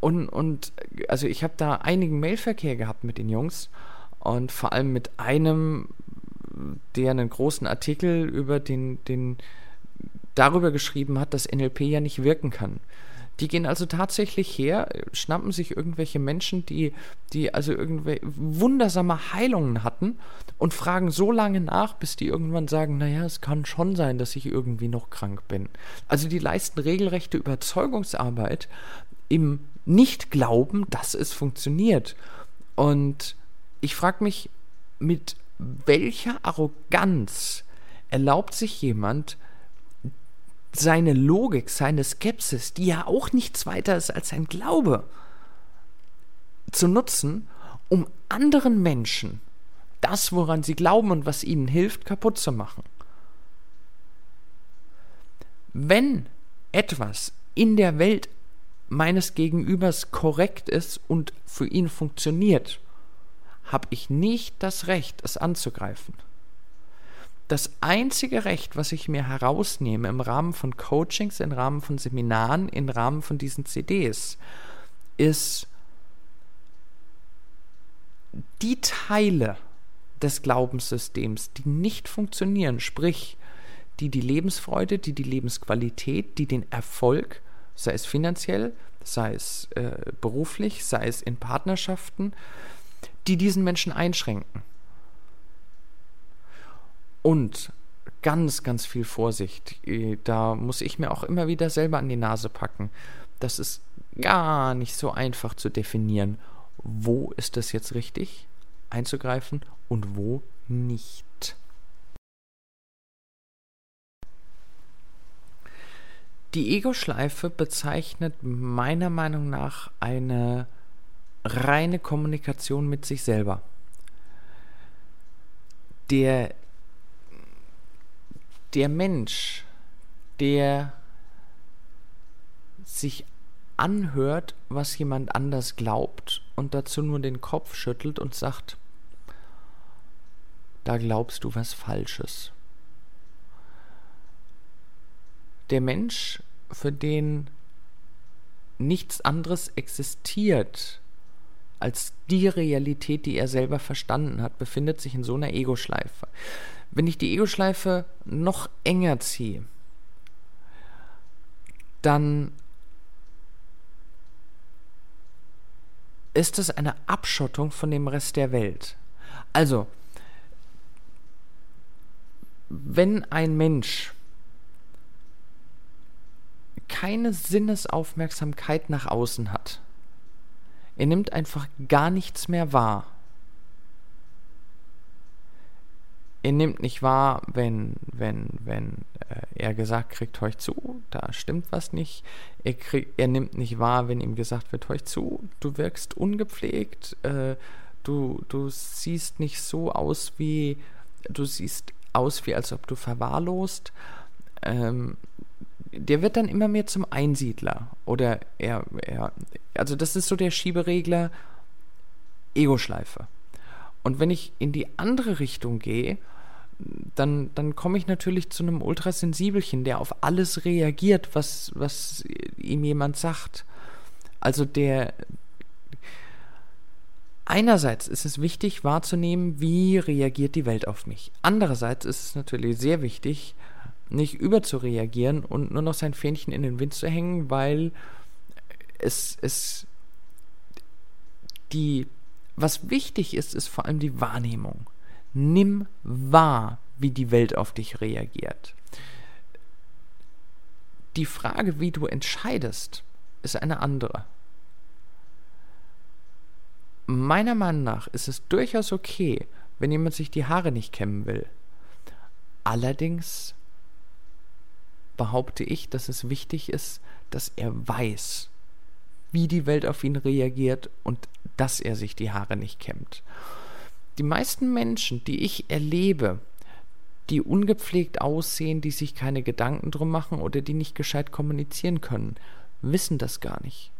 und, und also ich habe da einigen Mailverkehr gehabt mit den Jungs und vor allem mit einem, der einen großen Artikel über den, den darüber geschrieben hat, dass NLP ja nicht wirken kann. Die gehen also tatsächlich her, schnappen sich irgendwelche Menschen, die, die also irgendwelche wundersame Heilungen hatten und fragen so lange nach, bis die irgendwann sagen, naja, es kann schon sein, dass ich irgendwie noch krank bin. Also die leisten regelrechte Überzeugungsarbeit im Nicht-Glauben, dass es funktioniert. Und ich frage mich, mit welcher Arroganz erlaubt sich jemand, seine Logik, seine Skepsis, die ja auch nichts weiter ist als ein Glaube, zu nutzen, um anderen Menschen das, woran sie glauben und was ihnen hilft, kaputt zu machen. Wenn etwas in der Welt meines Gegenübers korrekt ist und für ihn funktioniert, habe ich nicht das Recht, es anzugreifen das einzige Recht, was ich mir herausnehme im Rahmen von Coachings, im Rahmen von Seminaren, im Rahmen von diesen CDs, ist die Teile des Glaubenssystems, die nicht funktionieren, sprich, die die Lebensfreude, die die Lebensqualität, die den Erfolg, sei es finanziell, sei es äh, beruflich, sei es in Partnerschaften, die diesen Menschen einschränken. Und ganz, ganz viel Vorsicht. Äh, da muss ich mir auch immer wieder selber an die Nase packen. Das ist gar nicht so einfach zu definieren. Wo ist es jetzt richtig einzugreifen und wo nicht? Die Ego-Schleife bezeichnet meiner Meinung nach eine reine Kommunikation mit sich selber. Der der Mensch, der sich anhört, was jemand anders glaubt und dazu nur den Kopf schüttelt und sagt, da glaubst du was Falsches. Der Mensch, für den nichts anderes existiert als die Realität, die er selber verstanden hat, befindet sich in so einer Ego-Schleife. Wenn ich die Ego-Schleife noch enger ziehe, dann ist es eine Abschottung von dem Rest der Welt. Also, wenn ein Mensch keine Sinnesaufmerksamkeit nach außen hat, er nimmt einfach gar nichts mehr wahr, er nimmt nicht wahr, wenn, wenn, wenn äh, er gesagt kriegt, heuch zu, da stimmt was nicht. Er, krieg, er nimmt nicht wahr, wenn ihm gesagt wird, heuch zu, du wirkst ungepflegt, äh, du, du siehst nicht so aus wie, du siehst aus wie, als ob du verwahrlost. Ähm, der wird dann immer mehr zum Einsiedler. Oder er, er, also das ist so der Schieberegler Ego-Schleife. Und wenn ich in die andere Richtung gehe, dann, dann komme ich natürlich zu einem Ultrasensibelchen, der auf alles reagiert, was, was ihm jemand sagt. Also der. Einerseits ist es wichtig wahrzunehmen, wie reagiert die Welt auf mich. Andererseits ist es natürlich sehr wichtig, nicht überzureagieren und nur noch sein Fähnchen in den Wind zu hängen, weil es, es die was wichtig ist, ist vor allem die Wahrnehmung. Nimm wahr, wie die Welt auf dich reagiert. Die Frage, wie du entscheidest, ist eine andere. meiner Meinung nach ist es durchaus okay, wenn jemand sich die Haare nicht kämmen will. Allerdings behaupte ich, dass es wichtig ist, dass er weiß, wie die Welt auf ihn reagiert und dass er sich die Haare nicht kämmt. Die meisten Menschen, die ich erlebe, die ungepflegt aussehen, die sich keine Gedanken drum machen oder die nicht gescheit kommunizieren können, wissen das gar nicht.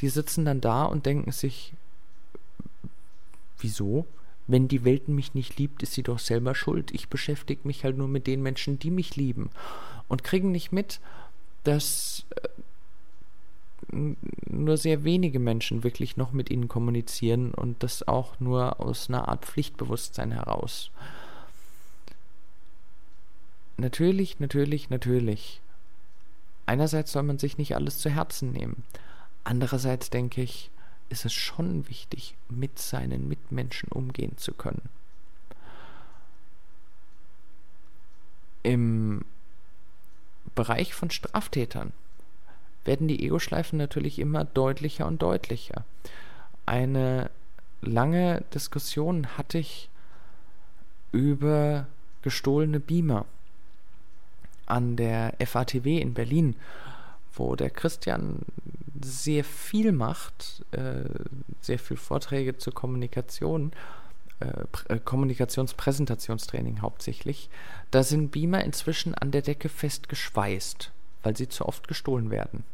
Die sitzen dann da und denken sich, wieso? Wenn die Welt mich nicht liebt, ist sie doch selber schuld. Ich beschäftige mich halt nur mit den Menschen, die mich lieben. Und kriegen nicht mit, dass äh, nur sehr wenige Menschen wirklich noch mit ihnen kommunizieren und das auch nur aus einer Art Pflichtbewusstsein heraus. Natürlich, natürlich, natürlich. Einerseits soll man sich nicht alles zu Herzen nehmen. Andererseits denke ich, ist es schon wichtig, mit seinen Mitmenschen umgehen zu können. Im Bereich von Straftätern werden die Ego-Schleifen natürlich immer deutlicher und deutlicher. Eine lange Diskussion hatte ich über gestohlene Beamer an der FATW in Berlin, wo der Christian sehr viel macht, äh, sehr viel Vorträge zur Kommunikation, äh, äh, Kommunikationspräsentationstraining hauptsächlich. Da sind Beamer inzwischen an der Decke fest geschweißt, weil sie zu oft gestohlen werden.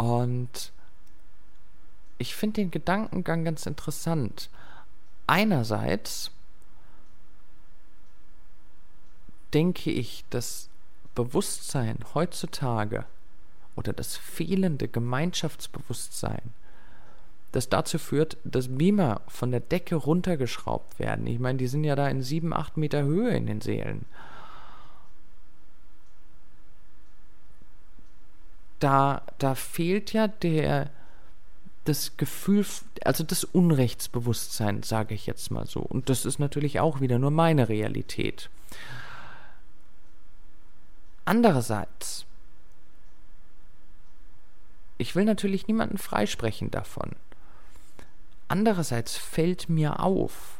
Und ich finde den Gedankengang ganz interessant. Einerseits denke ich, dass Bewusstsein heutzutage oder das fehlende Gemeinschaftsbewusstsein, das dazu führt, dass Beamer von der Decke runtergeschraubt werden. Ich meine, die sind ja da in sieben, acht Meter Höhe in den Seelen. Da, da fehlt ja der, das Gefühl, also das Unrechtsbewusstsein, sage ich jetzt mal so. Und das ist natürlich auch wieder nur meine Realität. Andererseits, ich will natürlich niemanden freisprechen davon. Andererseits fällt mir auf,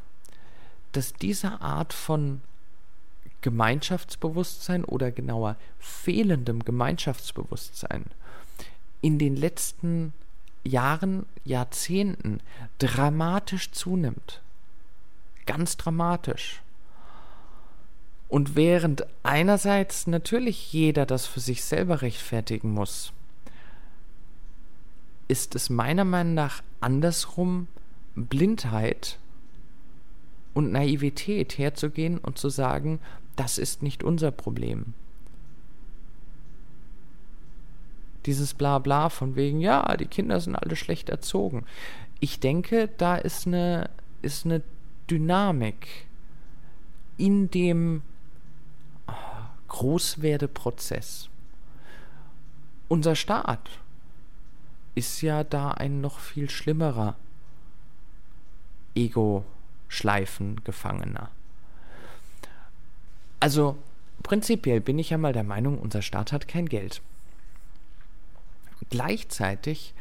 dass diese Art von Gemeinschaftsbewusstsein oder genauer fehlendem Gemeinschaftsbewusstsein in den letzten Jahren, Jahrzehnten dramatisch zunimmt. Ganz dramatisch. Und während einerseits natürlich jeder das für sich selber rechtfertigen muss, ist es meiner Meinung nach andersrum Blindheit und Naivität herzugehen und zu sagen, das ist nicht unser Problem. Dieses Blabla von wegen, ja, die Kinder sind alle schlecht erzogen. Ich denke, da ist eine, ist eine Dynamik in dem Großwerdeprozess. Unser Staat ist ja da ein noch viel schlimmerer Ego-Schleifen-Gefangener. Also prinzipiell bin ich ja mal der Meinung, unser Staat hat kein Geld. Gleichzeitig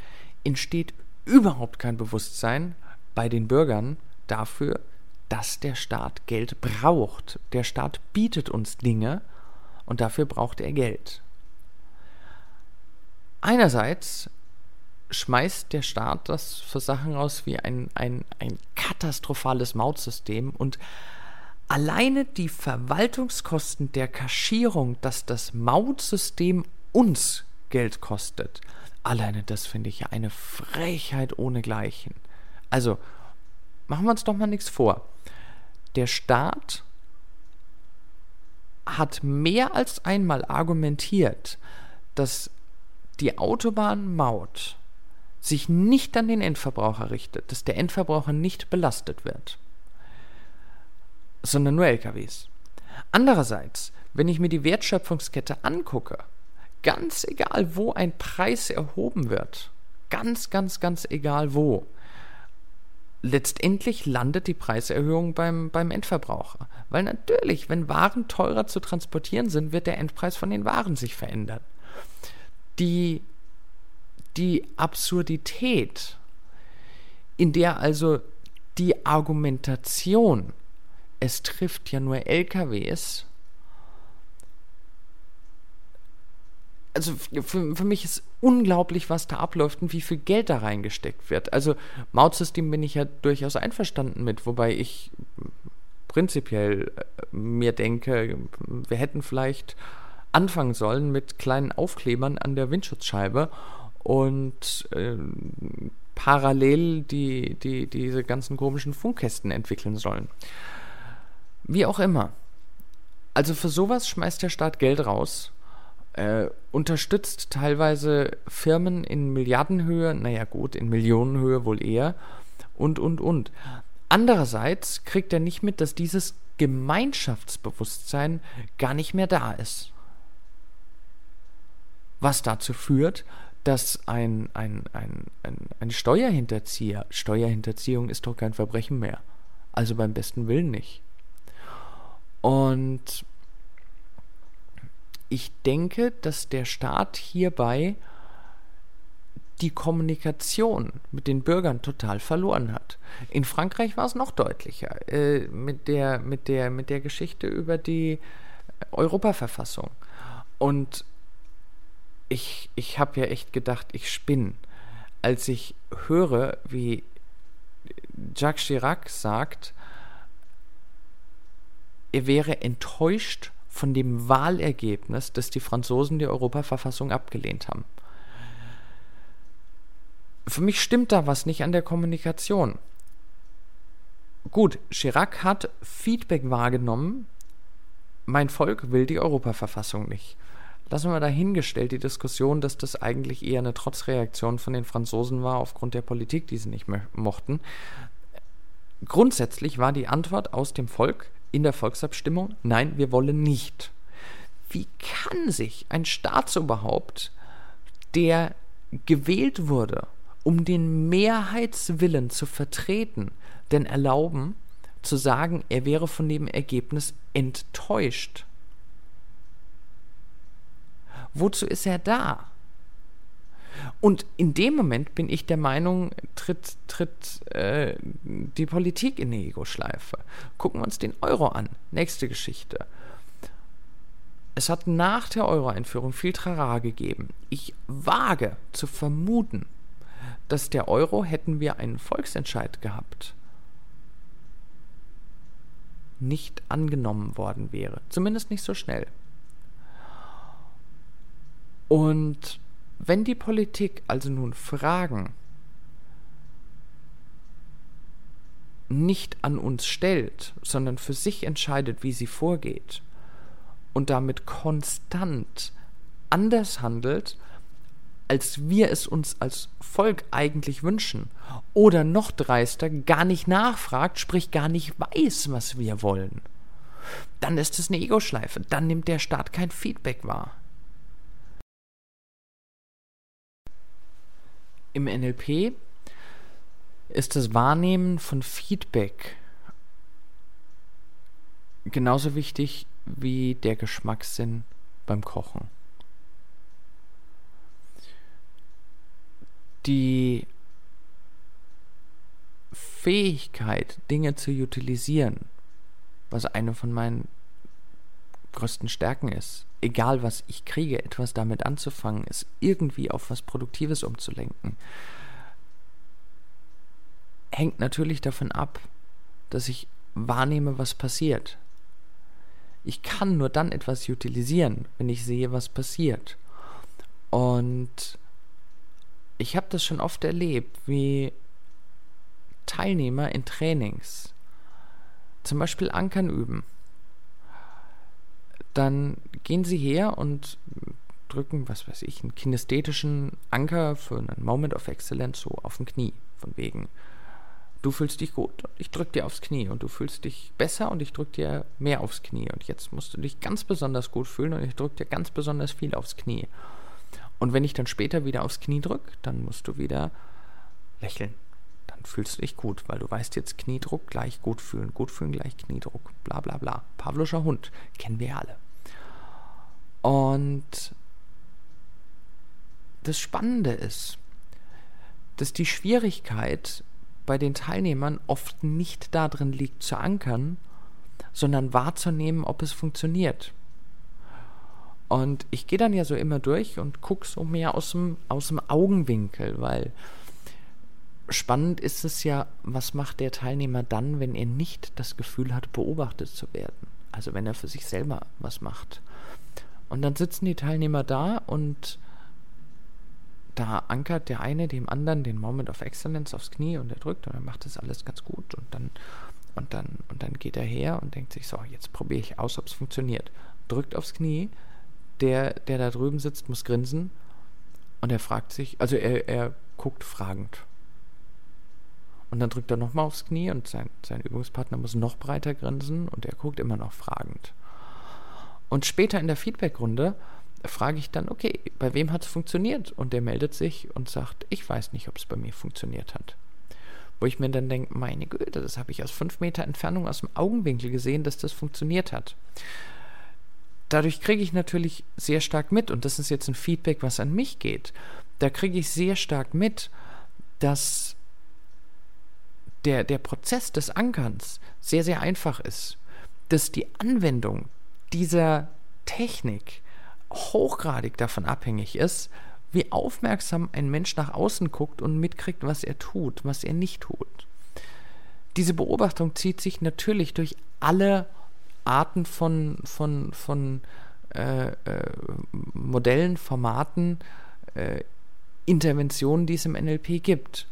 entsteht überhaupt kein Bewusstsein bei den Bürgern dafür, dass der Staat Geld braucht. Der Staat bietet uns Dinge, und dafür braucht er Geld. Einerseits schmeißt der Staat das für Sachen raus wie ein, ein, ein katastrophales Mautsystem und alleine die Verwaltungskosten der Kaschierung, dass das Mautsystem uns Geld kostet, alleine das finde ich ja eine Frechheit ohnegleichen. Also, machen wir uns doch mal nichts vor. Der Staat hat mehr als einmal argumentiert, dass die Autobahnmaut sich nicht an den Endverbraucher richtet, dass der Endverbraucher nicht belastet wird, sondern nur LKWs. Andererseits, wenn ich mir die Wertschöpfungskette angucke, ganz egal, wo ein Preis erhoben wird, ganz, ganz, ganz egal wo, letztendlich landet die Preiserhöhung beim, beim Endverbraucher. Weil natürlich, wenn Waren teurer zu transportieren sind, wird der Endpreis von den Waren sich verändern. Die, die Absurdität in der also die Argumentation, es trifft ja nur LKWs, also für, für mich ist unglaublich, was da abläuft und wie viel Geld da reingesteckt wird. Also Mautsystem bin ich ja durchaus einverstanden mit, wobei ich prinzipiell äh, mir denke, wir hätten vielleicht anfangen sollen mit kleinen Aufklebern an der Windschutzscheibe und äh, parallel die, die, diese ganzen komischen Funkkästen entwickeln sollen. Wie auch immer. Also für sowas schmeißt der Staat Geld raus, äh, unterstützt teilweise Firmen in Milliardenhöhe, naja gut, in Millionenhöhe wohl eher, und, und, und. Andererseits kriegt er nicht mit, dass dieses Gemeinschaftsbewusstsein gar nicht mehr da ist. Was dazu führt, dass ein, ein, ein, ein, ein Steuerhinterzieher, Steuerhinterziehung ist doch kein Verbrechen mehr, also beim besten Willen nicht. Und ich denke, dass der Staat hierbei die Kommunikation mit den Bürgern total verloren hat. In Frankreich war es noch deutlicher äh, mit, der, mit, der, mit der Geschichte über die Europaverfassung. Und ich, ich habe ja echt gedacht, ich spinne, als ich höre, wie Jacques Chirac sagt, er wäre enttäuscht von dem Wahlergebnis, dass die Franzosen die Europaverfassung abgelehnt haben für mich stimmt da was nicht an der Kommunikation. Gut, Chirac hat Feedback wahrgenommen, mein Volk will die Europaverfassung nicht. Lassen wir dahingestellt die Diskussion, dass das eigentlich eher eine Trotzreaktion von den Franzosen war aufgrund der Politik, die sie nicht mehr mochten. Grundsätzlich war die Antwort aus dem Volk in der Volksabstimmung, nein, wir wollen nicht. Wie kann sich ein Staatsoberhaupt, der gewählt wurde, um den Mehrheitswillen zu vertreten, denn erlauben, zu sagen, er wäre von dem Ergebnis enttäuscht. Wozu ist er da? Und in dem Moment bin ich der Meinung, tritt, tritt äh, die Politik in die Ego-Schleife. Gucken wir uns den Euro an. Nächste Geschichte. Es hat nach der Euro-Einführung viel Trara gegeben. Ich wage zu vermuten, dass der Euro hätten wir einen Volksentscheid gehabt, nicht angenommen worden wäre. Zumindest nicht so schnell. Und wenn die Politik also nun Fragen nicht an uns stellt, sondern für sich entscheidet, wie sie vorgeht und damit konstant anders handelt, als wir es uns als Volk eigentlich wünschen. Oder noch dreister, gar nicht nachfragt, sprich gar nicht weiß, was wir wollen. Dann ist es eine Ego-Schleife. Dann nimmt der Staat kein Feedback wahr. Im NLP ist das Wahrnehmen von Feedback genauso wichtig wie der Geschmackssinn beim Kochen. die Fähigkeit, Dinge zu utilisieren, was eine von meinen größten Stärken ist, egal was ich kriege, etwas damit anzufangen, ist irgendwie auf was Produktives umzulenken, hängt natürlich davon ab, dass ich wahrnehme, was passiert. Ich kann nur dann etwas utilisieren, wenn ich sehe, was passiert. Und ich habe das schon oft erlebt, wie Teilnehmer in Trainings zum Beispiel Ankern üben. Dann gehen sie her und drücken, was weiß ich, einen kinästhetischen Anker für einen Moment of Excellence so auf dem Knie. Von wegen, du fühlst dich gut und ich drück dir aufs Knie und du fühlst dich besser und ich drück dir mehr aufs Knie und jetzt musst du dich ganz besonders gut fühlen und ich drück dir ganz besonders viel aufs Knie. Und wenn ich dann später wieder aufs Knie drücke, dann musst du wieder lächeln. Dann fühlst du dich gut, weil du weißt jetzt Kniedruck gleich gut fühlen, gut fühlen gleich Kniedruck, bla bla bla. Pavloscher Hund, kennen wir alle. Und das Spannende ist, dass die Schwierigkeit bei den Teilnehmern oft nicht darin liegt zu ankern, sondern wahrzunehmen, ob es funktioniert. Und ich gehe dann ja so immer durch und gucke so mehr aus dem, aus dem Augenwinkel, weil spannend ist es ja, was macht der Teilnehmer dann, wenn er nicht das Gefühl hat, beobachtet zu werden? Also wenn er für sich selber was macht. Und dann sitzen die Teilnehmer da und da ankert der eine dem anderen den Moment of Excellence aufs Knie und er drückt und er macht das alles ganz gut und dann und dann und dann geht er her und denkt sich so, jetzt probiere ich aus, ob es funktioniert. Drückt aufs Knie, der der da drüben sitzt, muss grinsen und er fragt sich, also er er guckt fragend. Und dann drückt er nochmal aufs Knie und sein, sein Übungspartner muss noch breiter grinsen und er guckt immer noch fragend. Und später in der Feedbackrunde frage ich dann, okay, bei wem hat es funktioniert? Und der meldet sich und sagt, ich weiß nicht, ob es bei mir funktioniert hat. Wo ich mir dann denke, meine Güte, das habe ich aus fünf Meter Entfernung aus dem Augenwinkel gesehen, dass das funktioniert hat. Dadurch kriege ich natürlich sehr stark mit, und das ist jetzt ein Feedback, was an mich geht, da kriege ich sehr stark mit, dass der, der Prozess des Ankerns sehr, sehr einfach ist. Dass die Anwendung dieser Technik hochgradig davon abhängig ist, wie aufmerksam ein Mensch nach außen guckt und mitkriegt, was er tut, was er nicht tut. Diese Beobachtung zieht sich natürlich durch alle Arten von, von, von äh, äh, Modellen, Formaten, äh, Interventionen, die es im NLP gibt.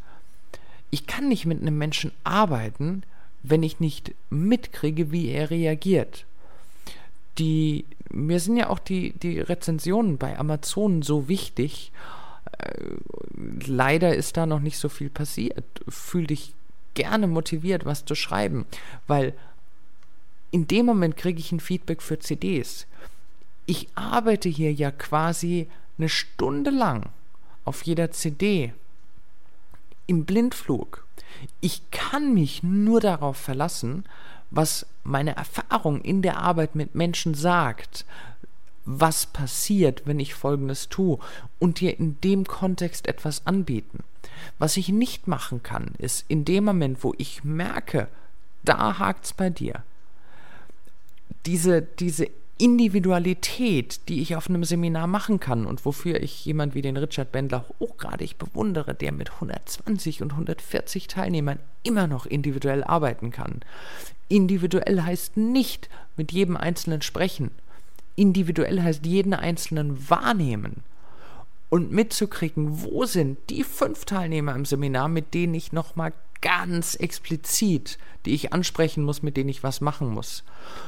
Ich kann nicht mit einem Menschen arbeiten, wenn ich nicht mitkriege, wie er reagiert die, mir sind ja auch die, die Rezensionen bei Amazon so wichtig. Äh, leider ist da noch nicht so viel passiert. Fühl dich gerne motiviert, was zu schreiben, weil in dem Moment kriege ich ein Feedback für CDs. Ich arbeite hier ja quasi eine Stunde lang auf jeder CD im Blindflug. Ich kann mich nur darauf verlassen, was meine Erfahrung in der Arbeit mit Menschen sagt, was passiert, wenn ich Folgendes tue und dir in dem Kontext etwas anbieten. Was ich nicht machen kann, ist in dem Moment, wo ich merke, da hakt's bei dir, diese, diese Individualität, die ich auf einem Seminar machen kann und wofür ich jemand wie den Richard Bendler hochgradig bewundere, der mit 120 und 140 Teilnehmern immer noch individuell arbeiten kann. Individuell heißt nicht mit jedem Einzelnen sprechen. Individuell heißt jeden Einzelnen wahrnehmen und mitzukriegen, wo sind die fünf Teilnehmer im Seminar, mit denen ich nochmal ganz explizit, die ich ansprechen muss, mit denen ich was machen muss.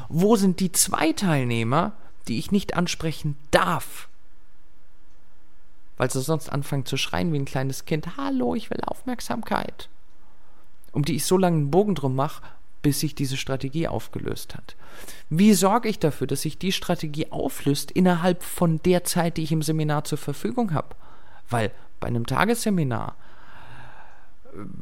Wo sind die zwei Teilnehmer, die ich nicht ansprechen darf? Weil sie sonst anfangen zu schreien wie ein kleines Kind, hallo, ich will Aufmerksamkeit. Um die ich so lange einen Bogen drum mache, bis sich diese Strategie aufgelöst hat. Wie sorge ich dafür, dass sich die Strategie auflöst innerhalb von der Zeit, die ich im Seminar zur Verfügung habe? Weil bei einem Tagesseminar,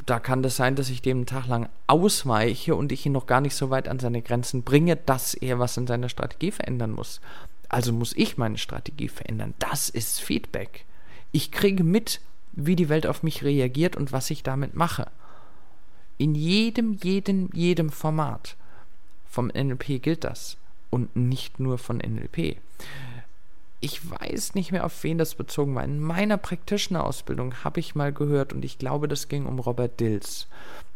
da kann das sein, dass ich dem einen Tag lang ausweiche und ich ihn noch gar nicht so weit an seine Grenzen bringe, dass er was in seiner Strategie verändern muss. Also muss ich meine Strategie verändern. Das ist Feedback. Ich kriege mit, wie die Welt auf mich reagiert und was ich damit mache. In jedem, jedem, jedem Format. Vom NLP gilt das. Und nicht nur von NLP. Ich weiß nicht mehr, auf wen das bezogen war. In meiner Practitioner-Ausbildung habe ich mal gehört, und ich glaube, das ging um Robert Dills,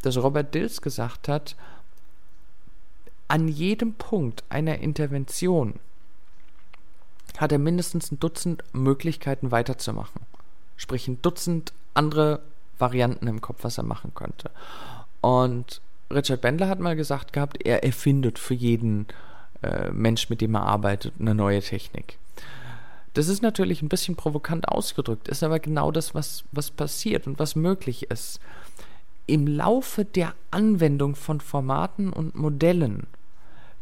dass Robert Dills gesagt hat, an jedem Punkt einer Intervention hat er mindestens ein Dutzend Möglichkeiten weiterzumachen. Sprich, ein Dutzend andere Varianten im Kopf, was er machen könnte. Und Richard Bendler hat mal gesagt gehabt, er erfindet für jeden äh, Mensch, mit dem er arbeitet, eine neue Technik. Das ist natürlich ein bisschen provokant ausgedrückt, ist aber genau das, was, was passiert und was möglich ist. Im Laufe der Anwendung von Formaten und Modellen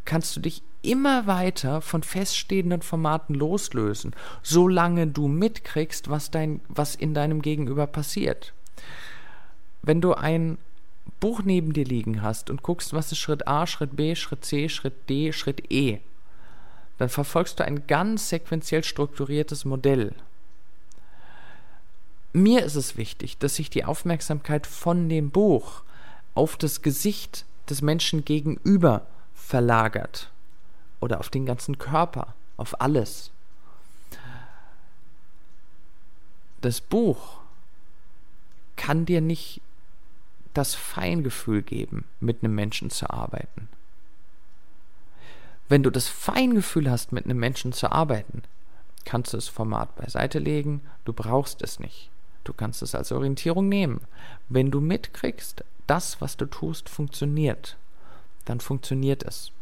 kannst du dich immer weiter von feststehenden Formaten loslösen, solange du mitkriegst, was, dein, was in deinem Gegenüber passiert. Wenn du ein Buch neben dir liegen hast und guckst, was ist Schritt A, Schritt B, Schritt C, Schritt D, Schritt E, dann verfolgst du ein ganz sequenziell strukturiertes Modell. Mir ist es wichtig, dass sich die Aufmerksamkeit von dem Buch auf das Gesicht des Menschen gegenüber verlagert oder auf den ganzen Körper, auf alles. Das Buch kann dir nicht das Feingefühl geben, mit einem Menschen zu arbeiten. Wenn du das Feingefühl hast, mit einem Menschen zu arbeiten, kannst du das Format beiseite legen, du brauchst es nicht. Du kannst es als Orientierung nehmen. Wenn du mitkriegst, das, was du tust, funktioniert, dann funktioniert es.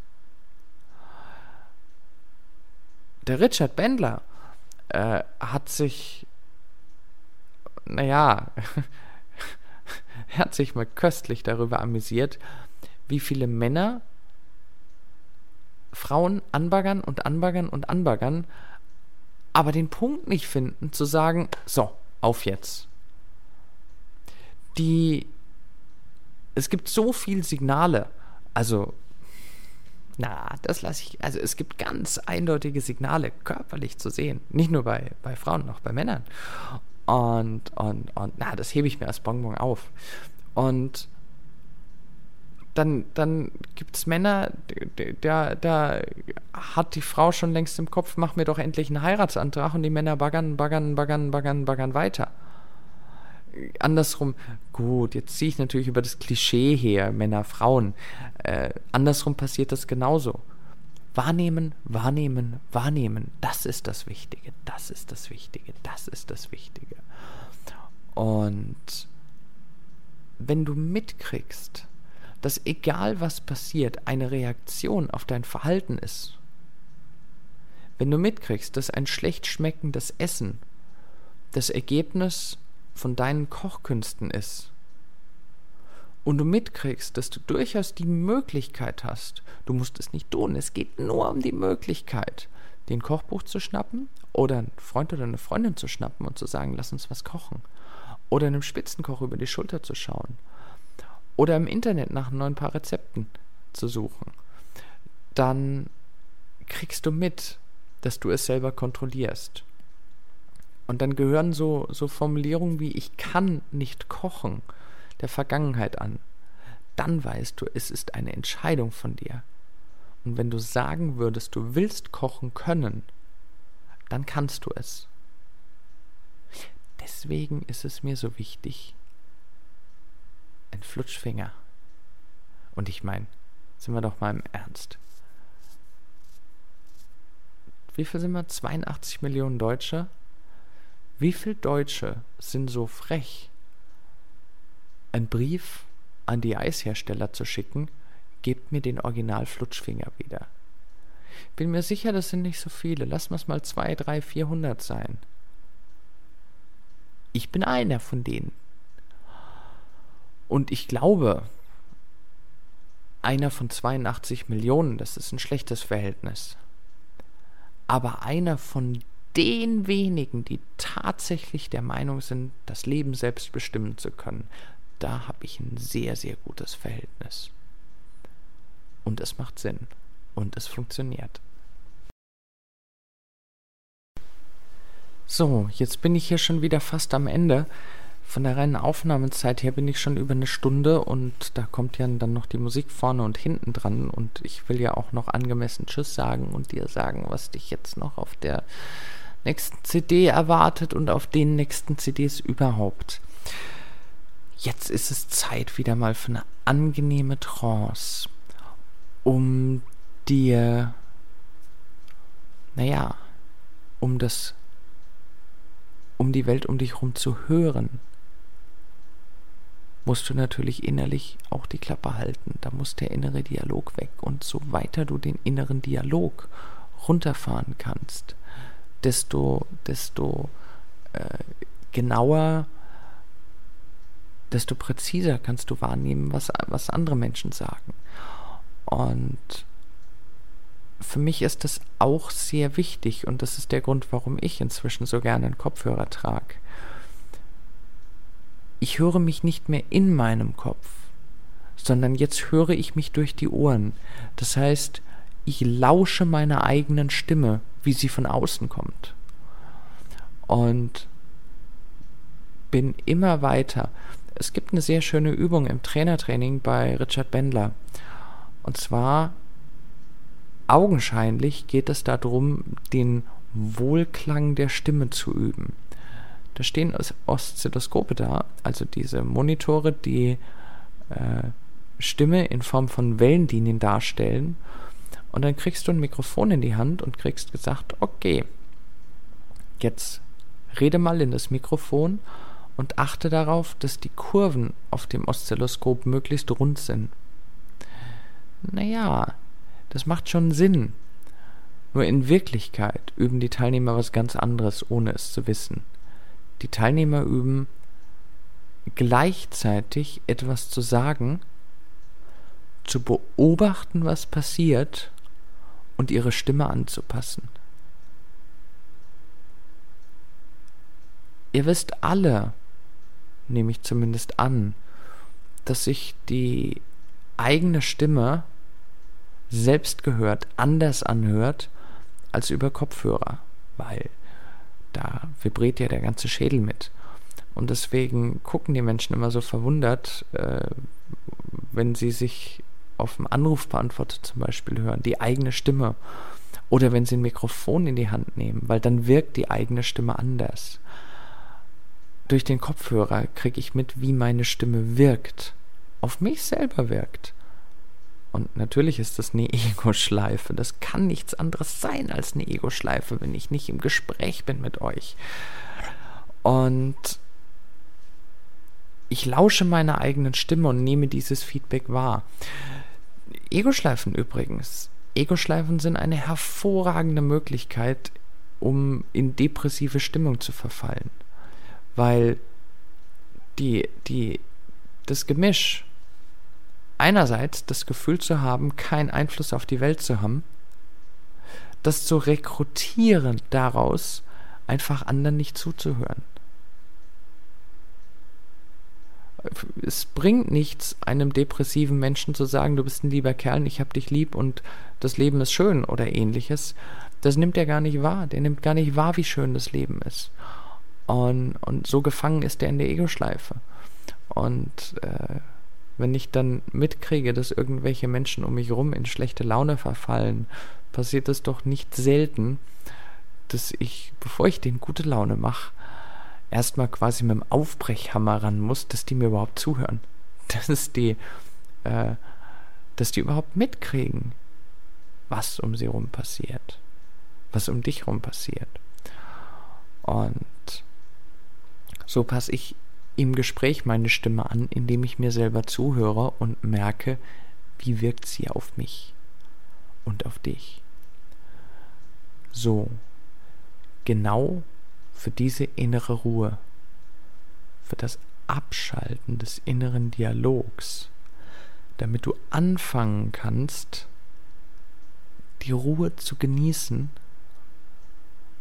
Der Richard Bendler äh, hat sich, naja, er hat sich mal köstlich darüber amüsiert, wie viele Männer Frauen anbaggern und anbaggern und anbaggern, aber den Punkt nicht finden, zu sagen, so, auf jetzt. Die, es gibt so viele Signale, also, na, das lasse ich, also es gibt ganz eindeutige Signale, körperlich zu sehen, nicht nur bei, bei Frauen, auch bei Männern. Und, und, und, na, das hebe ich mir als Bonbon auf. Und dann, dann gibt es Männer, da, da hat die Frau schon längst im Kopf, mach mir doch endlich einen Heiratsantrag und die Männer baggern, baggern, baggern, baggern, baggern weiter. Andersrum, gut, jetzt ziehe ich natürlich über das Klischee her, Männer, Frauen. Äh, andersrum passiert das genauso. Wahrnehmen, wahrnehmen, wahrnehmen, das ist das Wichtige, das ist das Wichtige, das ist das Wichtige. Und wenn du mitkriegst, dass egal was passiert, eine Reaktion auf dein Verhalten ist. Wenn du mitkriegst, dass ein schlecht schmeckendes Essen das Ergebnis von deinen Kochkünsten ist, und du mitkriegst, dass du durchaus die Möglichkeit hast, du musst es nicht tun, es geht nur um die Möglichkeit, den Kochbuch zu schnappen oder einen Freund oder eine Freundin zu schnappen und zu sagen, lass uns was kochen. Oder einem Spitzenkoch über die Schulter zu schauen oder im Internet nach neuen paar Rezepten zu suchen, dann kriegst du mit, dass du es selber kontrollierst. Und dann gehören so, so Formulierungen wie ich kann nicht kochen der Vergangenheit an. Dann weißt du, es ist eine Entscheidung von dir. Und wenn du sagen würdest, du willst kochen können, dann kannst du es. Deswegen ist es mir so wichtig, ein Flutschfinger. Und ich meine, sind wir doch mal im Ernst. Wie viel sind wir? 82 Millionen Deutsche? Wie viele Deutsche sind so frech, einen Brief an die Eishersteller zu schicken, gebt mir den Original-Flutschfinger wieder? Bin mir sicher, das sind nicht so viele. Lass es mal 2, 3, 400 sein. Ich bin einer von denen. Und ich glaube, einer von 82 Millionen, das ist ein schlechtes Verhältnis. Aber einer von den wenigen, die tatsächlich der Meinung sind, das Leben selbst bestimmen zu können, da habe ich ein sehr, sehr gutes Verhältnis. Und es macht Sinn. Und es funktioniert. So, jetzt bin ich hier schon wieder fast am Ende von der reinen Aufnahmezeit her bin ich schon über eine Stunde und da kommt ja dann noch die Musik vorne und hinten dran und ich will ja auch noch angemessen Tschüss sagen und dir sagen, was dich jetzt noch auf der nächsten CD erwartet und auf den nächsten CDs überhaupt. Jetzt ist es Zeit wieder mal für eine angenehme Trance, um dir, naja, um das, um die Welt um dich herum zu hören musst du natürlich innerlich auch die Klappe halten. Da muss der innere Dialog weg. Und so weiter du den inneren Dialog runterfahren kannst, desto, desto äh, genauer, desto präziser kannst du wahrnehmen, was, was andere Menschen sagen. Und für mich ist das auch sehr wichtig und das ist der Grund, warum ich inzwischen so gerne einen Kopfhörer trage ich höre mich nicht mehr in meinem Kopf, sondern jetzt höre ich mich durch die Ohren. Das heißt, ich lausche meiner eigenen Stimme, wie sie von außen kommt. Und bin immer weiter. es gibt eine sehr schöne Übung im Trainertraining bei Richard Bendler. Und zwar augenscheinlich geht es darum, den Wohlklang der Stimme zu üben. Da stehen Oszilloskope da, also diese Monitore, die äh, Stimme in Form von Wellenlinien darstellen. Und dann kriegst du ein Mikrofon in die Hand und kriegst gesagt, okay, jetzt rede mal in das Mikrofon und achte darauf, dass die Kurven auf dem Oszilloskop möglichst rund sind. Naja, das macht schon Sinn. Nur in Wirklichkeit üben die Teilnehmer was ganz anderes, ohne es zu wissen. Die Teilnehmer üben gleichzeitig etwas zu sagen, zu beobachten, was passiert und ihre Stimme anzupassen. Ihr wisst alle, nehme ich zumindest an, dass sich die eigene Stimme selbst gehört anders anhört als über Kopfhörer, weil da vibriert ja der ganze Schädel mit. Und deswegen gucken die Menschen immer so verwundert, äh, wenn sie sich auf dem Anrufbeantworter zum Beispiel hören, die eigene Stimme. Oder wenn sie ein Mikrofon in die Hand nehmen, weil dann wirkt die eigene Stimme anders. Durch den Kopfhörer kriege ich mit, wie meine Stimme wirkt, auf mich selber wirkt. Und natürlich ist das eine Ego-Schleife. Das kann nichts anderes sein als eine Ego-Schleife, wenn ich nicht im Gespräch bin mit euch. Und ich lausche meiner eigenen Stimme und nehme dieses Feedback wahr. Ego-Schleifen übrigens. Ego-Schleifen sind eine hervorragende Möglichkeit, um in depressive Stimmung zu verfallen. Weil die, die, das Gemisch einerseits das Gefühl zu haben, keinen Einfluss auf die Welt zu haben, das zu rekrutieren daraus, einfach anderen nicht zuzuhören. Es bringt nichts, einem depressiven Menschen zu sagen, du bist ein lieber Kerl, ich hab dich lieb und das Leben ist schön oder ähnliches. Das nimmt er gar nicht wahr. Der nimmt gar nicht wahr, wie schön das Leben ist. Und, und so gefangen ist er in der Ego-Schleife. Und äh, wenn ich dann mitkriege, dass irgendwelche Menschen um mich rum in schlechte Laune verfallen, passiert es doch nicht selten, dass ich, bevor ich denen gute Laune mache, erstmal quasi mit dem Aufbrechhammer ran muss, dass die mir überhaupt zuhören. Dass die, äh, dass die überhaupt mitkriegen, was um sie rum passiert. Was um dich rum passiert. Und so passe ich im Gespräch meine Stimme an, indem ich mir selber zuhöre und merke, wie wirkt sie auf mich und auf dich. So, genau für diese innere Ruhe, für das Abschalten des inneren Dialogs, damit du anfangen kannst, die Ruhe zu genießen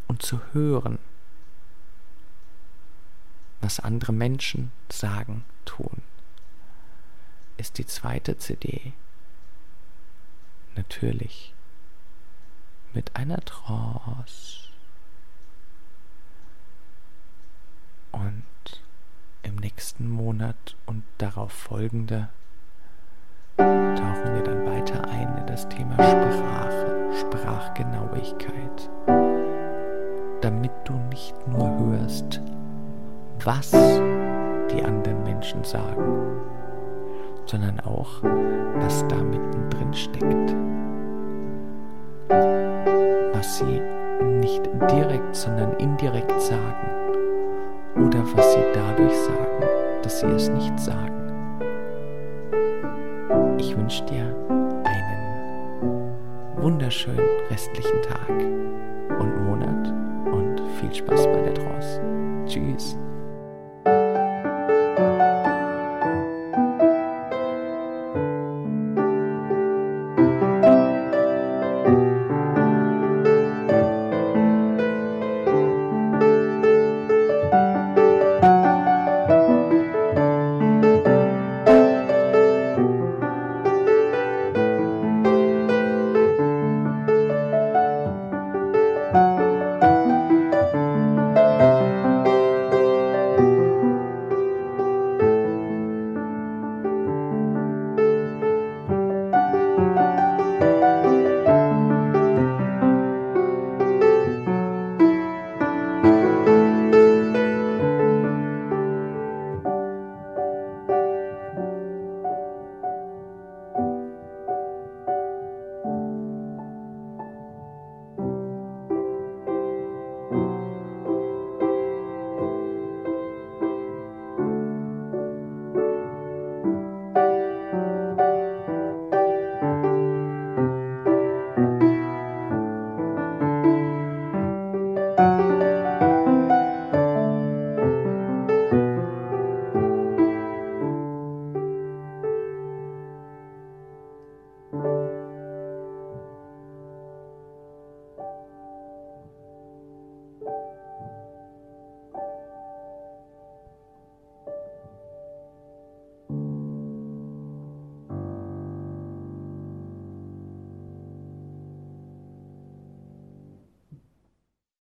und zu hören was andere Menschen sagen, tun, ist die zweite CD natürlich mit einer Trance. Und im nächsten Monat und darauf folgende tauchen wir dann weiter ein in das Thema Sprache, Sprachgenauigkeit, damit du nicht nur hörst, was die anderen Menschen sagen, sondern auch, was da mittendrin steckt. Was sie nicht direkt, sondern indirekt sagen oder was sie dadurch sagen, dass sie es nicht sagen. Ich wünsche dir einen wunderschönen restlichen Tag und Monat und viel Spaß bei der Trance. Tschüss.